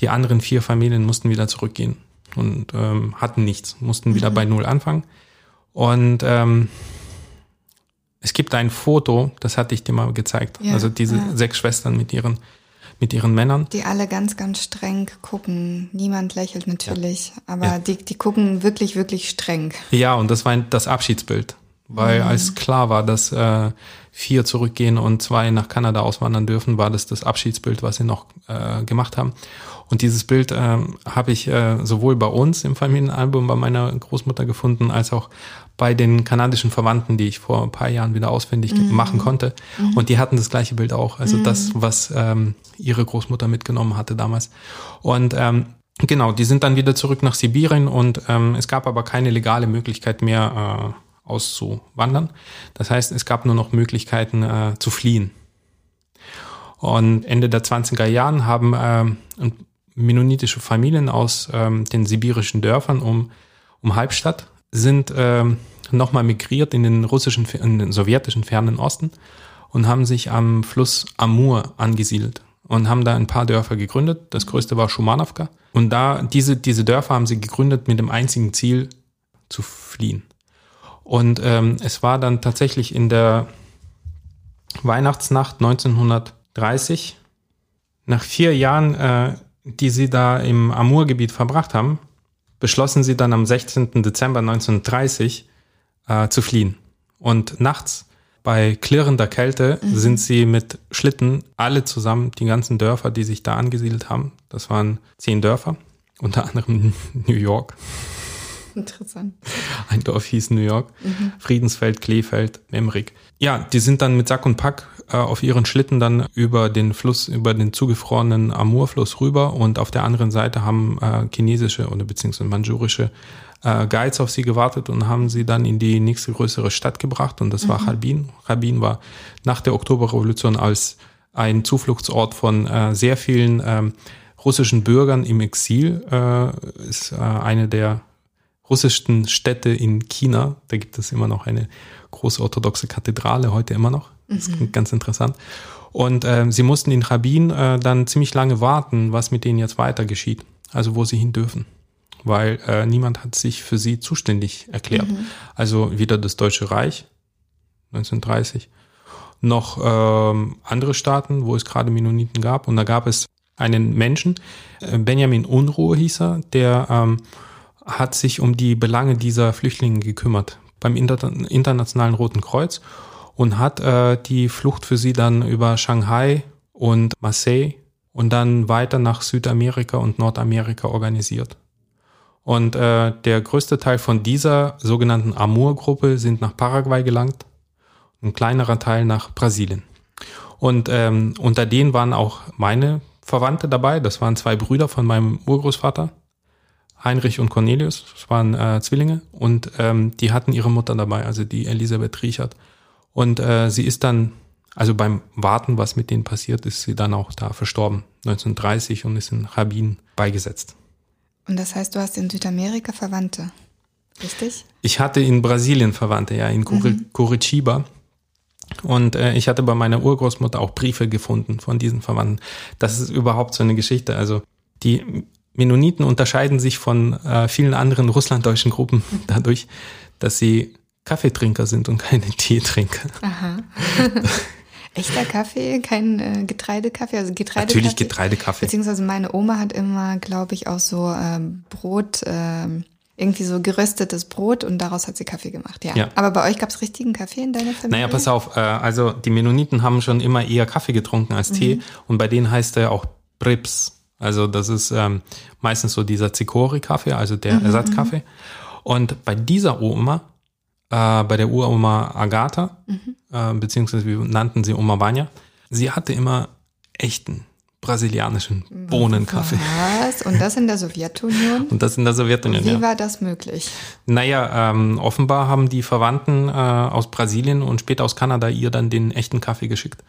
die anderen vier Familien mussten wieder zurückgehen und ähm, hatten nichts, mussten mhm. wieder bei Null anfangen. Und ähm, es gibt ein Foto, das hatte ich dir mal gezeigt. Ja, also diese ja. sechs Schwestern mit ihren mit ihren Männern. Die alle ganz, ganz streng gucken. Niemand lächelt natürlich, ja. aber Die, die gucken wirklich, wirklich streng. Ja, und das war das Abschiedsbild weil mhm. als klar war, dass äh, vier zurückgehen und zwei nach Kanada auswandern dürfen, war das das Abschiedsbild, was sie noch äh, gemacht haben. Und dieses Bild äh, habe ich äh, sowohl bei uns im Familienalbum bei meiner Großmutter gefunden, als auch bei den kanadischen Verwandten, die ich vor ein paar Jahren wieder ausfindig mhm. machen konnte. Mhm. Und die hatten das gleiche Bild auch. Also das, mhm. was ähm, ihre Großmutter mitgenommen hatte damals. Und ähm, genau, die sind dann wieder zurück nach Sibirien und ähm, es gab aber keine legale Möglichkeit mehr, äh, auszuwandern. Das heißt, es gab nur noch Möglichkeiten äh, zu fliehen. Und Ende der 20er Jahren haben äh, mennonitische Familien aus ähm, den sibirischen Dörfern um, um Halbstadt sind äh, nochmal migriert in den russischen, in den sowjetischen fernen Osten und haben sich am Fluss Amur angesiedelt und haben da ein paar Dörfer gegründet. Das größte war Schumanowka. Und da, diese, diese Dörfer haben sie gegründet mit dem einzigen Ziel zu fliehen. Und ähm, es war dann tatsächlich in der Weihnachtsnacht 1930, nach vier Jahren, äh, die sie da im Amurgebiet verbracht haben, beschlossen sie dann am 16. Dezember 1930 äh, zu fliehen. Und nachts bei klirrender Kälte mhm. sind sie mit Schlitten alle zusammen, die ganzen Dörfer, die sich da angesiedelt haben, das waren zehn Dörfer, unter anderem New York, Interessant. Ein Dorf hieß New York. Mhm. Friedensfeld, Kleefeld, Memrik. Ja, die sind dann mit Sack und Pack äh, auf ihren Schlitten dann über den Fluss, über den zugefrorenen Amurfluss rüber und auf der anderen Seite haben äh, chinesische oder beziehungsweise manchurische äh, Guides auf sie gewartet und haben sie dann in die nächste größere Stadt gebracht und das mhm. war Harbin. Harbin war nach der Oktoberrevolution als ein Zufluchtsort von äh, sehr vielen ähm, russischen Bürgern im Exil, äh, ist äh, eine der russischsten Städte in China. Da gibt es immer noch eine große orthodoxe Kathedrale, heute immer noch. Das ist mhm. ganz interessant. Und äh, sie mussten in Rabin äh, dann ziemlich lange warten, was mit denen jetzt weiter geschieht. Also wo sie hin dürfen. Weil äh, niemand hat sich für sie zuständig erklärt. Mhm. Also weder das Deutsche Reich 1930 noch ähm, andere Staaten, wo es gerade Mennoniten gab. Und da gab es einen Menschen, äh, Benjamin Unruhe hieß er, der ähm, hat sich um die Belange dieser Flüchtlinge gekümmert beim Inter Internationalen Roten Kreuz und hat äh, die Flucht für sie dann über Shanghai und Marseille und dann weiter nach Südamerika und Nordamerika organisiert. Und äh, der größte Teil von dieser sogenannten Amur-Gruppe sind nach Paraguay gelangt, ein kleinerer Teil nach Brasilien. Und ähm, unter denen waren auch meine Verwandte dabei, das waren zwei Brüder von meinem Urgroßvater. Heinrich und Cornelius, das waren äh, Zwillinge, und ähm, die hatten ihre Mutter dabei, also die Elisabeth Riechert. Und äh, sie ist dann, also beim Warten, was mit denen passiert, ist sie dann auch da verstorben, 1930 und ist in Rabin beigesetzt. Und das heißt, du hast in Südamerika Verwandte? richtig? Ich hatte in Brasilien Verwandte, ja, in Curi mhm. Curitiba. Und äh, ich hatte bei meiner Urgroßmutter auch Briefe gefunden von diesen Verwandten. Das ist überhaupt so eine Geschichte. Also die Mennoniten unterscheiden sich von äh, vielen anderen russlanddeutschen Gruppen dadurch, dass sie Kaffeetrinker sind und keine Teetrinker. Aha. Echter Kaffee, kein äh, Getreidekaffee, also Getreidekaffee. Natürlich Getreidekaffee. Beziehungsweise meine Oma hat immer, glaube ich, auch so ähm, Brot, ähm, irgendwie so geröstetes Brot und daraus hat sie Kaffee gemacht, ja. ja. Aber bei euch gab es richtigen Kaffee in deiner Familie? Naja, pass auf, äh, also die Mennoniten haben schon immer eher Kaffee getrunken als mhm. Tee und bei denen heißt er auch Brips. Also das ist ähm, meistens so dieser Zikori-Kaffee, also der mhm, Ersatzkaffee. Mhm. Und bei dieser Oma äh, bei der Uroma Agatha, mhm. äh, beziehungsweise wir nannten sie Oma Banya. Sie hatte immer echten brasilianischen Bohnenkaffee. Was? Und das in der Sowjetunion? Und das in der Sowjetunion, Wie ja. war das möglich? Naja, ähm, offenbar haben die Verwandten äh, aus Brasilien und später aus Kanada ihr dann den echten Kaffee geschickt.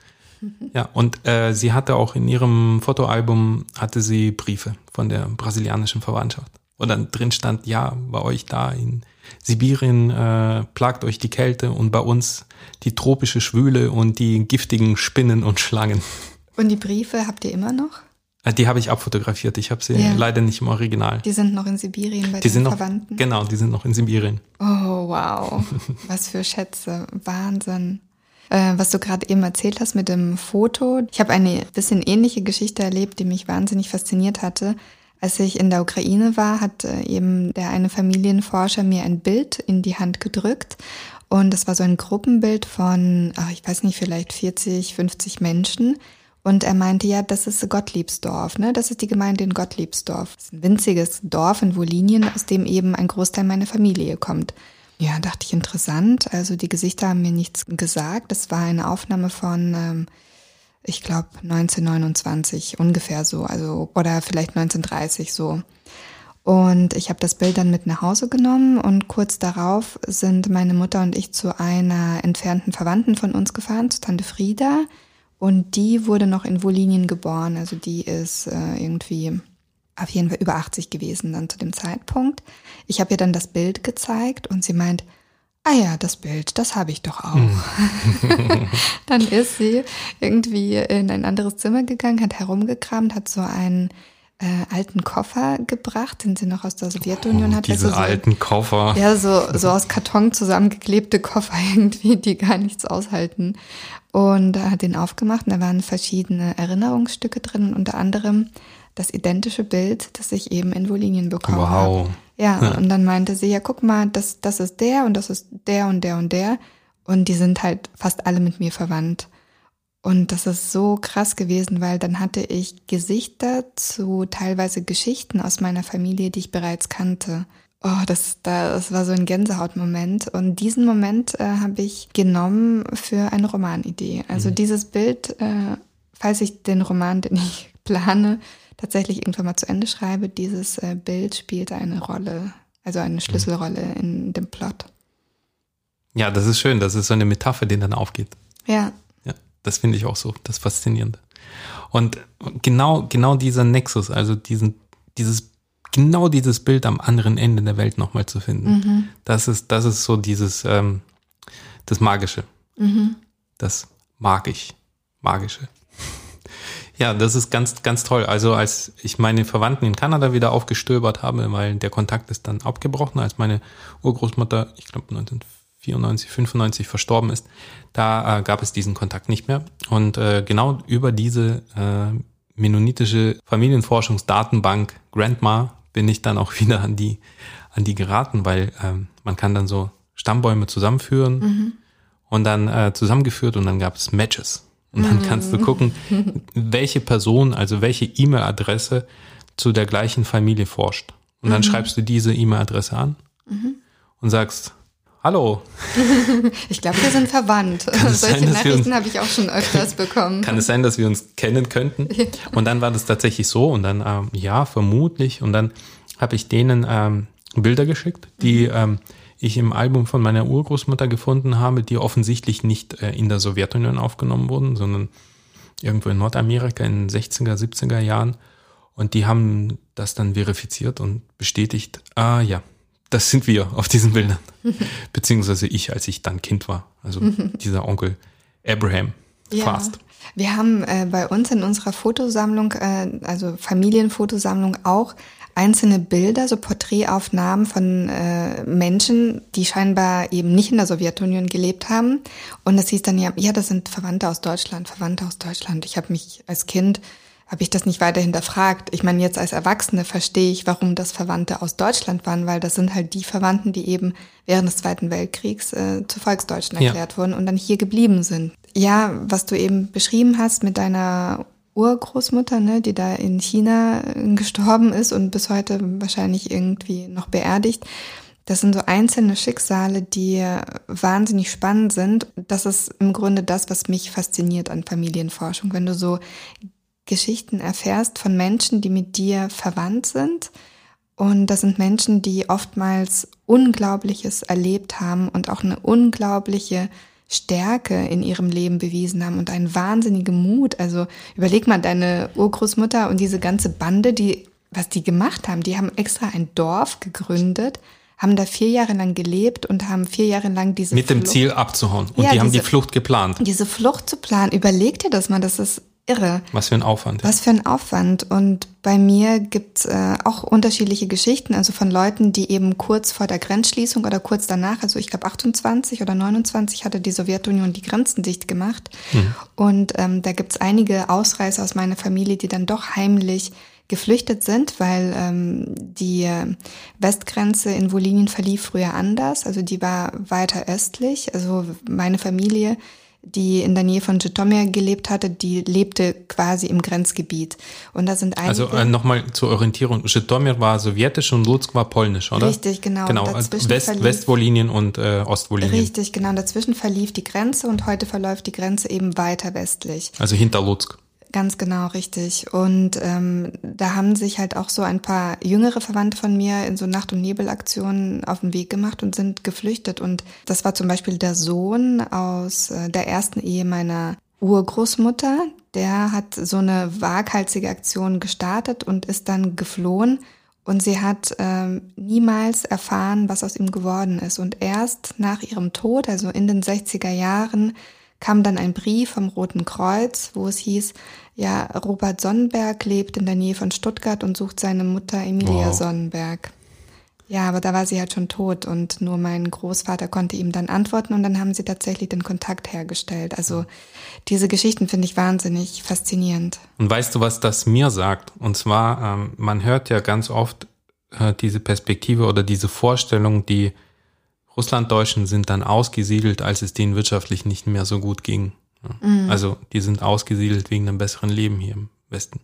Ja, und äh, sie hatte auch in ihrem Fotoalbum hatte sie Briefe von der brasilianischen Verwandtschaft. Und dann drin stand, ja, bei euch da in Sibirien äh, plagt euch die Kälte und bei uns die tropische Schwüle und die giftigen Spinnen und Schlangen. Und die Briefe habt ihr immer noch? Äh, die habe ich abfotografiert. Ich habe sie ja. leider nicht im Original. Die sind noch in Sibirien bei die den sind noch, Verwandten? Genau, die sind noch in Sibirien. Oh, wow. Was für Schätze. Wahnsinn. Äh, was du gerade eben erzählt hast mit dem Foto. Ich habe eine bisschen ähnliche Geschichte erlebt, die mich wahnsinnig fasziniert hatte. Als ich in der Ukraine war, hat äh, eben der eine Familienforscher mir ein Bild in die Hand gedrückt. Und das war so ein Gruppenbild von, ach, ich weiß nicht, vielleicht 40, 50 Menschen. Und er meinte, ja, das ist Gottliebsdorf, ne? Das ist die Gemeinde in Gottliebsdorf. Das ist ein winziges Dorf in Wolinien, aus dem eben ein Großteil meiner Familie kommt. Ja, dachte ich interessant. Also die Gesichter haben mir nichts gesagt. Das war eine Aufnahme von ähm, ich glaube 1929 ungefähr so, also oder vielleicht 1930 so. Und ich habe das Bild dann mit nach Hause genommen und kurz darauf sind meine Mutter und ich zu einer entfernten Verwandten von uns gefahren, zu Tante Frieda. Und die wurde noch in Wolinien geboren, also die ist äh, irgendwie auf jeden Fall über 80 gewesen dann zu dem Zeitpunkt. Ich habe ihr dann das Bild gezeigt und sie meint, ah ja, das Bild, das habe ich doch auch. Hm. dann ist sie irgendwie in ein anderes Zimmer gegangen, hat herumgekramt, hat so einen äh, alten Koffer gebracht, den sie noch aus der Sowjetunion oh, hat. Diese also so, alten Koffer. Ja, so, so aus Karton zusammengeklebte Koffer irgendwie, die gar nichts aushalten. Und hat den aufgemacht und da waren verschiedene Erinnerungsstücke drin, unter anderem das identische Bild, das ich eben in Wolinien bekommen wow. habe. Ja, ja, und dann meinte sie, ja, guck mal, das, das ist der und das ist der und der und der. Und die sind halt fast alle mit mir verwandt. Und das ist so krass gewesen, weil dann hatte ich Gesichter zu teilweise Geschichten aus meiner Familie, die ich bereits kannte. Oh, das, das war so ein Gänsehautmoment. Und diesen Moment äh, habe ich genommen für eine Romanidee. Also mhm. dieses Bild, äh, falls ich den Roman, den ich plane, tatsächlich irgendwann mal zu Ende schreibe, dieses äh, Bild spielt eine Rolle, also eine Schlüsselrolle in dem Plot. Ja, das ist schön. Das ist so eine Metapher, die dann aufgeht. Ja. Ja, das finde ich auch so, das Faszinierende. Und genau, genau dieser Nexus, also diesen, dieses, genau dieses Bild am anderen Ende der Welt nochmal zu finden, mhm. das ist, das ist so dieses, ähm, das Magische. Mhm. Das mag ich. Magische. Ja, das ist ganz, ganz toll. Also als ich meine Verwandten in Kanada wieder aufgestöbert habe, weil der Kontakt ist dann abgebrochen, als meine Urgroßmutter, ich glaube 1994, 95 verstorben ist, da äh, gab es diesen Kontakt nicht mehr. Und äh, genau über diese äh, mennonitische Familienforschungsdatenbank Grandma bin ich dann auch wieder an die, an die geraten, weil ähm, man kann dann so Stammbäume zusammenführen mhm. und dann äh, zusammengeführt und dann gab es Matches. Und dann kannst du gucken, welche Person, also welche E-Mail-Adresse zu der gleichen Familie forscht. Und dann mhm. schreibst du diese E-Mail-Adresse an mhm. und sagst, Hallo. Ich glaube, wir sind verwandt. Solche sein, Nachrichten habe ich auch schon öfters bekommen. Kann es sein, dass wir uns kennen könnten? Und dann war das tatsächlich so und dann, ähm, ja, vermutlich. Und dann habe ich denen ähm, Bilder geschickt, die mhm. ähm, ich im Album von meiner Urgroßmutter gefunden habe, die offensichtlich nicht äh, in der Sowjetunion aufgenommen wurden, sondern irgendwo in Nordamerika in den 60er, 70er Jahren. Und die haben das dann verifiziert und bestätigt, ah ja, das sind wir auf diesen Bildern. Beziehungsweise ich, als ich dann Kind war. Also dieser Onkel Abraham Ja. Fast. Wir haben äh, bei uns in unserer Fotosammlung, äh, also Familienfotosammlung auch einzelne Bilder, so Porträtaufnahmen von äh, Menschen, die scheinbar eben nicht in der Sowjetunion gelebt haben. Und es hieß dann ja, ja, das sind Verwandte aus Deutschland, Verwandte aus Deutschland. Ich habe mich als Kind habe ich das nicht weiter hinterfragt. Ich meine, jetzt als Erwachsene verstehe ich, warum das Verwandte aus Deutschland waren, weil das sind halt die Verwandten, die eben während des Zweiten Weltkriegs äh, zu Volksdeutschen Ja. erklärt wurden und dann hier geblieben sind. Ja, was du eben beschrieben hast mit deiner Urgroßmutter, ne, die da in China äh, gestorben ist und bis heute wahrscheinlich irgendwie noch beerdigt. Das sind so einzelne Schicksale, die wahnsinnig spannend sind. Das ist im Grunde das, was mich fasziniert an Familienforschung. Wenn du so Geschichten erfährst von Menschen, die mit dir verwandt sind. Und das sind Menschen, die oftmals Unglaubliches erlebt haben und auch eine unglaubliche Stärke in ihrem Leben bewiesen haben und einen wahnsinnigen Mut. Also überleg mal deine Urgroßmutter und diese ganze Bande, die, was die gemacht haben. Die haben extra ein Dorf gegründet, haben da vier Jahre lang gelebt und haben vier Jahre lang diese Mit dem Flucht- Ziel abzuhauen. Und Ja, die haben die diese- Flucht geplant. diese Flucht zu planen. Überleg dir das mal, das ist irre. Was für ein Aufwand. ja. Was für ein Aufwand. Und bei mir gibt's äh, auch unterschiedliche Geschichten, also von Leuten, die eben kurz vor der Grenzschließung oder kurz danach, also ich glaube 28 oder 29 hatte die Sowjetunion die Grenzen dicht gemacht. Und ähm, da gibt's einige Ausreißer aus meiner Familie, die dann doch heimlich geflüchtet sind, weil ähm, die äh, Westgrenze in Wolinien verlief früher anders, also die war weiter östlich. Also meine Familie die in der Nähe von Żytomir gelebt hatte, die lebte quasi im Grenzgebiet. Und da sind einige... Also äh, nochmal zur Orientierung. Żytomir war sowjetisch und Lutsk war polnisch, oder? Richtig, genau. Genau, Und also dazwischen West, verlief- Westwolinien und äh, Ostwolinien. Richtig, genau. Dazwischen verlief die Grenze und heute verläuft die Grenze eben weiter westlich. Also hinter Lutsk. Ganz genau, richtig. Und ähm, da haben sich halt auch so ein paar jüngere Verwandte von mir in so Nacht- und Nebelaktionen auf den Weg gemacht und sind geflüchtet. Und das war zum Beispiel der Sohn aus äh, der ersten Ehe meiner Urgroßmutter. Der hat so eine waghalsige Aktion gestartet und ist dann geflohen. Und sie hat ähm, niemals erfahren, was aus ihm geworden ist. Und erst nach ihrem Tod, also in den 60er Jahren, kam dann ein Brief vom Roten Kreuz, wo es hieß, ja, Robert Sonnenberg lebt in der Nähe von Stuttgart und sucht seine Mutter Emilia Wow. Sonnenberg. Ja, aber da war sie halt schon tot und nur mein Großvater konnte ihm dann antworten und dann haben sie tatsächlich den Kontakt hergestellt. Also diese Geschichten finde ich wahnsinnig faszinierend. Und weißt du, was das mir sagt? Und zwar, ähm, man hört ja ganz oft äh, diese Perspektive oder diese Vorstellung, die Russlanddeutschen sind dann ausgesiedelt, als es denen wirtschaftlich nicht mehr so gut ging. Mhm. Also die sind ausgesiedelt wegen einem besseren Leben hier im Westen.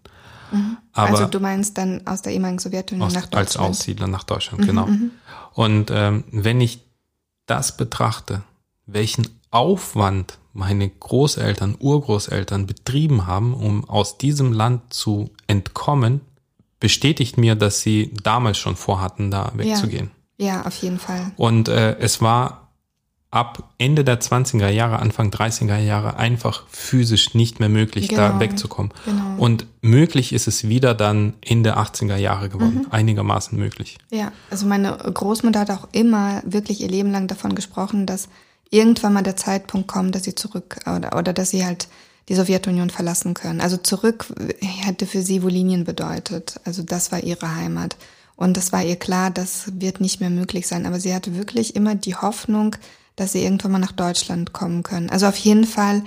Aber also du meinst dann aus der ehemaligen Sowjetunion aus, nach als Deutschland? Mhm, Aussiedler nach Deutschland, genau. Und ähm, wenn ich das betrachte, welchen Aufwand meine Großeltern, Urgroßeltern betrieben haben, um aus diesem Land zu entkommen, bestätigt mir, dass sie damals schon vorhatten, da wegzugehen. Ja, auf jeden Fall. Und äh, es war ab Ende der 20er Jahre, Anfang 30er Jahre einfach physisch nicht mehr möglich, da Genau, wegzukommen. genau. Und möglich ist es wieder dann Ende 80er Jahre geworden, Mhm. einigermaßen möglich. Ja, also meine Großmutter hat auch immer wirklich ihr Leben lang davon gesprochen, dass irgendwann mal der Zeitpunkt kommt, dass sie zurück oder, oder dass sie halt die Sowjetunion verlassen können. Also zurück hätte für sie Wolinien bedeutet. Also das war ihre Heimat. Und das war ihr klar, das wird nicht mehr möglich sein. Aber sie hatte wirklich immer die Hoffnung, dass sie irgendwann mal nach Deutschland kommen können. Also auf jeden Fall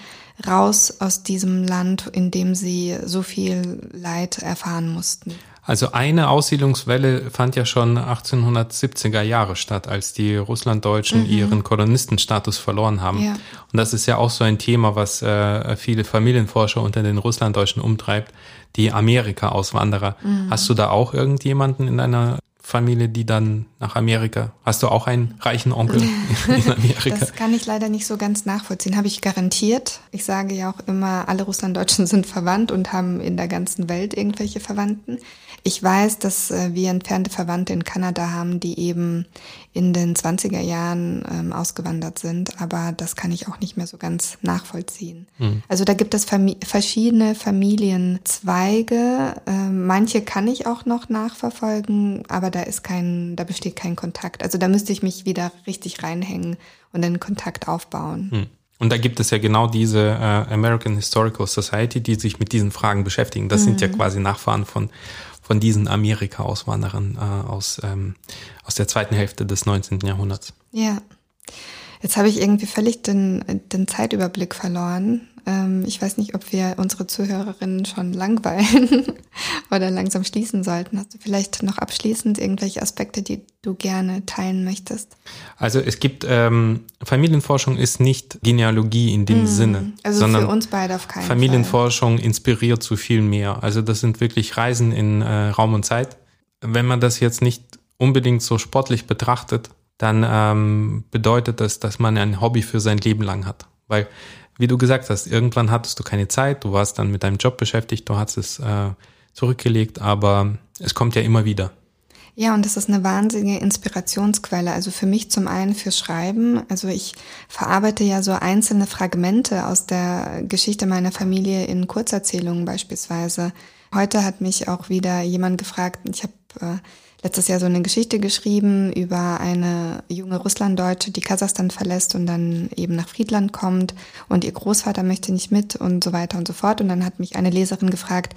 raus aus diesem Land, in dem sie so viel Leid erfahren mussten. Also eine Aussiedlungswelle fand ja schon 1870er Jahre statt, als die Russlanddeutschen ihren Kolonistenstatus verloren haben. Mhm. Ja. Und das ist ja auch so ein Thema, was äh, viele Familienforscher unter den Russlanddeutschen umtreibt, die Amerika-Auswanderer. Mhm. Hast du da auch irgendjemanden in deiner Familie, die dann nach Amerika? Hast du auch einen reichen Onkel in Amerika? Das kann ich leider nicht so ganz nachvollziehen. Habe ich garantiert. Ich sage ja auch immer, alle Russlanddeutschen sind verwandt und haben in der ganzen Welt irgendwelche Verwandten. Ich weiß, dass äh, wir entfernte Verwandte in Kanada haben, die eben in den 20er Jahren ähm, ausgewandert sind, aber das kann ich auch nicht mehr so ganz nachvollziehen. Also da gibt es Fami verschiedene Familienzweige. Ähm, manche kann ich auch noch nachverfolgen, aber da ist kein, da besteht kein Kontakt. Also da müsste ich mich wieder richtig reinhängen und einen Kontakt aufbauen. Hm. Und da gibt es ja genau diese äh, American Historical Society, die sich mit diesen Fragen beschäftigen. Das mhm. sind ja mhm. quasi Nachfahren von, von diesen Amerika-Auswanderern äh, aus, ähm, aus der zweiten Hälfte des 19. Jahrhunderts. Ja. Jetzt habe ich irgendwie völlig den, den Zeitüberblick verloren. Ähm, ich weiß nicht, ob wir unsere Zuhörerinnen schon langweilen oder langsam schließen sollten. Hast du vielleicht noch abschließend irgendwelche Aspekte, die du gerne teilen möchtest? Also es gibt, ähm, Familienforschung ist nicht Genealogie in dem mhm. Sinne. Also sondern für uns beide auf keinen Familienforschung Fall. inspiriert zu viel mehr. Also das sind wirklich Reisen in äh, Raum und Zeit. Wenn man das jetzt nicht unbedingt so sportlich betrachtet, dann ähm, bedeutet das, dass man ein Hobby für sein Leben lang hat. Weil wie du gesagt hast, irgendwann hattest du keine Zeit, du warst dann mit deinem Job beschäftigt, du hast es äh, zurückgelegt, aber es kommt ja immer wieder. Ja, und das ist eine wahnsinnige Inspirationsquelle. Also für mich zum einen fürs Schreiben. Also ich verarbeite ja so einzelne Fragmente aus der Geschichte meiner Familie in Kurzerzählungen beispielsweise. Heute hat mich auch wieder jemand gefragt, ich habe äh, letztes Jahr so eine Geschichte geschrieben über eine junge Russlanddeutsche, die Kasachstan verlässt und dann eben nach Friedland kommt und ihr Großvater möchte nicht mit und so weiter und so fort. Und dann hat mich eine Leserin gefragt,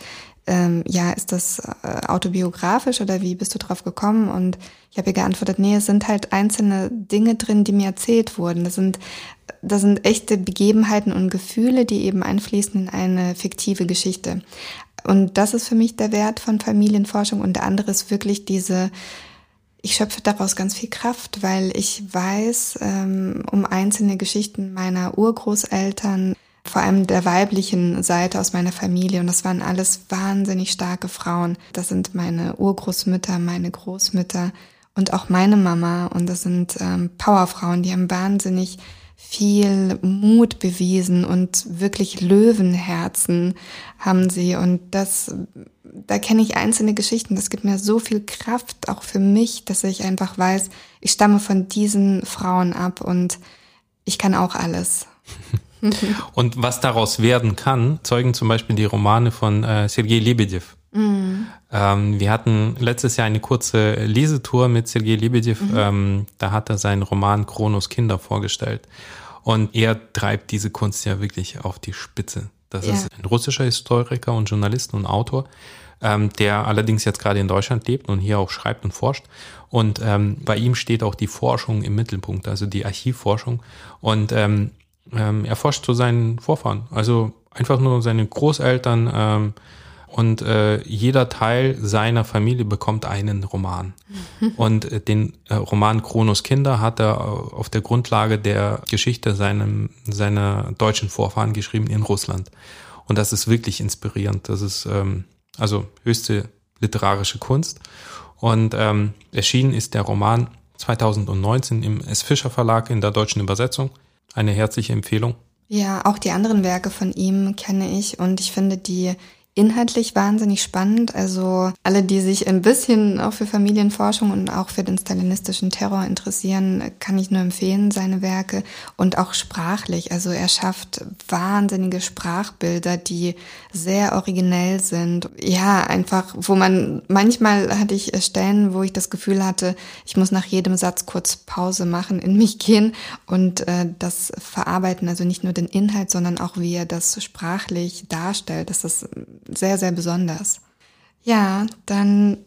ähm, ja, ist das äh, autobiografisch oder wie bist du drauf gekommen? Und ich habe ihr geantwortet, nee, es sind halt einzelne Dinge drin, die mir erzählt wurden. Das sind das sind echte Begebenheiten und Gefühle, die eben einfließen in eine fiktive Geschichte. Und das ist für mich der Wert von Familienforschung. Und der andere ist wirklich diese, ich schöpfe daraus ganz viel Kraft, weil ich weiß ähm, um einzelne Geschichten meiner Urgroßeltern, vor allem der weiblichen Seite aus meiner Familie. Und das waren alles wahnsinnig starke Frauen. Das sind meine Urgroßmütter, meine Großmütter und auch meine Mama. Und das sind ähm, Powerfrauen, die haben wahnsinnig viel Mut bewiesen und wirklich Löwenherzen haben sie. Und das, da kenne ich einzelne Geschichten. Das gibt mir so viel Kraft, auch für mich, dass ich einfach weiß, ich stamme von diesen Frauen ab und ich kann auch alles. und was daraus werden kann, zeugen zum Beispiel die Romane von äh, Sergei Lebedev. Mhm. Ähm, wir hatten letztes Jahr eine kurze Lesetour mit Sergei Lebedev. Mhm. Ähm, da hat er seinen Roman Kronos Kinder vorgestellt. Und er treibt diese Kunst ja wirklich auf die Spitze. Das ja. ist ein russischer Historiker und Journalist und Autor, ähm, der allerdings jetzt gerade in Deutschland lebt und hier auch schreibt und forscht. Und ähm, bei ihm steht auch die Forschung im Mittelpunkt, also die Archivforschung. Und er forscht zu seinen Vorfahren, also einfach nur seine Großeltern, und äh, jeder Teil seiner Familie bekommt einen Roman. und äh, den äh, Roman Kronos Kinder hat er äh, auf der Grundlage der Geschichte seinem, seiner deutschen Vorfahren geschrieben in Russland. Und das ist wirklich inspirierend. Das ist ähm, also höchste literarische Kunst. Und ähm, erschienen ist der Roman 2019 im S. Fischer Verlag in der deutschen Übersetzung. Eine herzliche Empfehlung. Ja, auch die anderen Werke von ihm kenne ich und ich finde die inhaltlich wahnsinnig spannend. Also alle, die sich ein bisschen auch für Familienforschung und auch für den stalinistischen Terror interessieren, kann ich nur empfehlen, seine Werke. Und auch sprachlich. Also er schafft wahnsinnige Sprachbilder, die sehr originell sind. Ja, einfach, wo man, manchmal hatte ich Stellen, wo ich das Gefühl hatte, ich muss nach jedem Satz kurz Pause machen, in mich gehen und äh, das verarbeiten. Also nicht nur den Inhalt, sondern auch wie er das sprachlich darstellt. Das ist sehr, sehr besonders. Ja, dann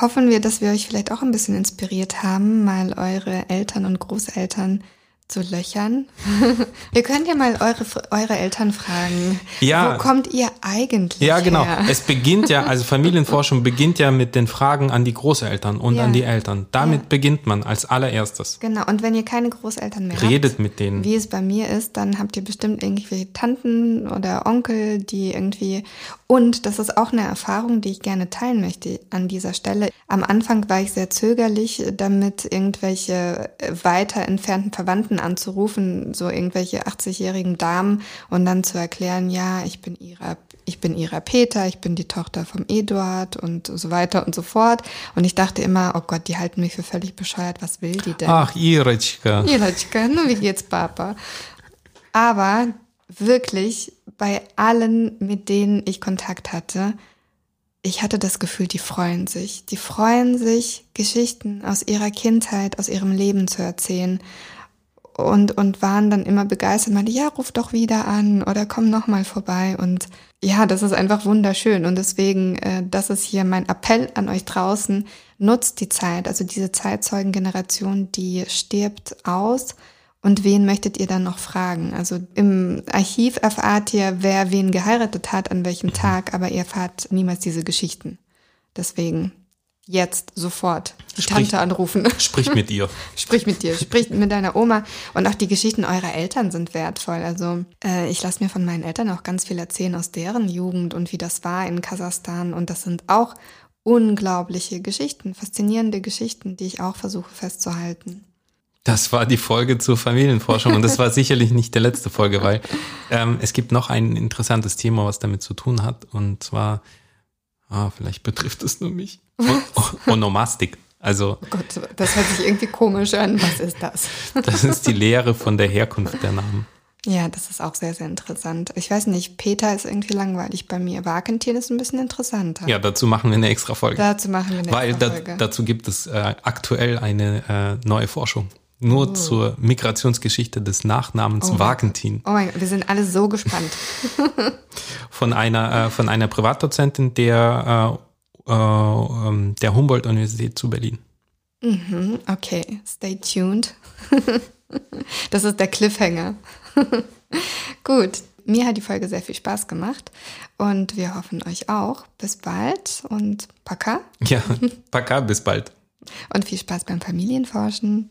hoffen wir, dass wir euch vielleicht auch ein bisschen inspiriert haben, mal eure Eltern und Großeltern zu löchern. ihr könnt ja mal eure, eure Eltern fragen. Ja. Wo kommt ihr eigentlich? Ja, genau. Her? Es beginnt ja, also Familienforschung beginnt ja mit den Fragen an die Großeltern und ja. an die Eltern. Damit ja. beginnt man als allererstes. Genau. Und wenn ihr keine Großeltern mehr redet habt, mit denen. Wie es bei mir ist, dann habt ihr bestimmt irgendwelche Tanten oder Onkel, die irgendwie und das ist auch eine Erfahrung, die ich gerne teilen möchte an dieser Stelle. Am Anfang war ich sehr zögerlich, damit irgendwelche weiter entfernten Verwandten anzurufen, so irgendwelche 80-jährigen Damen und dann zu erklären, ja, ich bin ihrer ich bin ihrer Peter, ich bin die Tochter vom Eduard und so weiter und so fort. Und ich dachte immer, oh Gott, die halten mich für völlig bescheuert. Was will die denn? Ach, Iretschka. Iretschka, nur wie geht's, Papa? Aber wirklich bei allen, mit denen ich Kontakt hatte, ich hatte das Gefühl, die freuen sich. Die freuen sich, Geschichten aus ihrer Kindheit, aus ihrem Leben zu erzählen. Und, und waren dann immer begeistert, meinte, ja, ruf doch wieder an oder komm noch mal vorbei. Und ja, das ist einfach wunderschön. Und deswegen, äh, das ist hier mein Appell an euch draußen. Nutzt die Zeit. Also diese Zeitzeugengeneration, die stirbt aus. Und wen möchtet ihr dann noch fragen? Also im Archiv erfahrt ihr, wer wen geheiratet hat, an welchem Tag, aber ihr erfahrt niemals diese Geschichten. Deswegen jetzt sofort die sprich, Tante anrufen. Sprich mit ihr. sprich mit dir, sprich mit deiner Oma. Und auch die Geschichten eurer Eltern sind wertvoll. Also äh, ich lasse mir von meinen Eltern auch ganz viel erzählen aus deren Jugend und wie das war in Kasachstan. Und das sind auch unglaubliche Geschichten, faszinierende Geschichten, die ich auch versuche festzuhalten. Das war die Folge zur Familienforschung und das war sicherlich nicht der letzte Folge, weil ähm, es gibt noch ein interessantes Thema, was damit zu tun hat und zwar, ah, vielleicht betrifft es nur mich, o Onomastik. Also, oh Gott, das hört sich irgendwie komisch an. Was ist das? das ist die Lehre von der Herkunft der Namen. Ja, das ist auch sehr, sehr interessant. Ich weiß nicht, Peter ist irgendwie langweilig bei mir. Wakentier ist ein bisschen interessanter. Ja, dazu machen wir eine extra Folge. Dazu machen wir eine Weil extra Folge. Weil da, dazu gibt es äh, aktuell eine äh, neue Forschung. Nur oh. zur Migrationsgeschichte des Nachnamens oh Wagentin. Oh mein Gott, wir sind alle so gespannt. von einer, äh, von einer Privatdozentin der, äh, äh, der Humboldt-Universität zu Berlin. Mhm, okay, stay tuned. das ist der Cliffhanger. Gut, mir hat die Folge sehr viel Spaß gemacht und wir hoffen euch auch. Bis bald und Paka. Ja, Paka, bis bald. Und viel Spaß beim Familienforschen.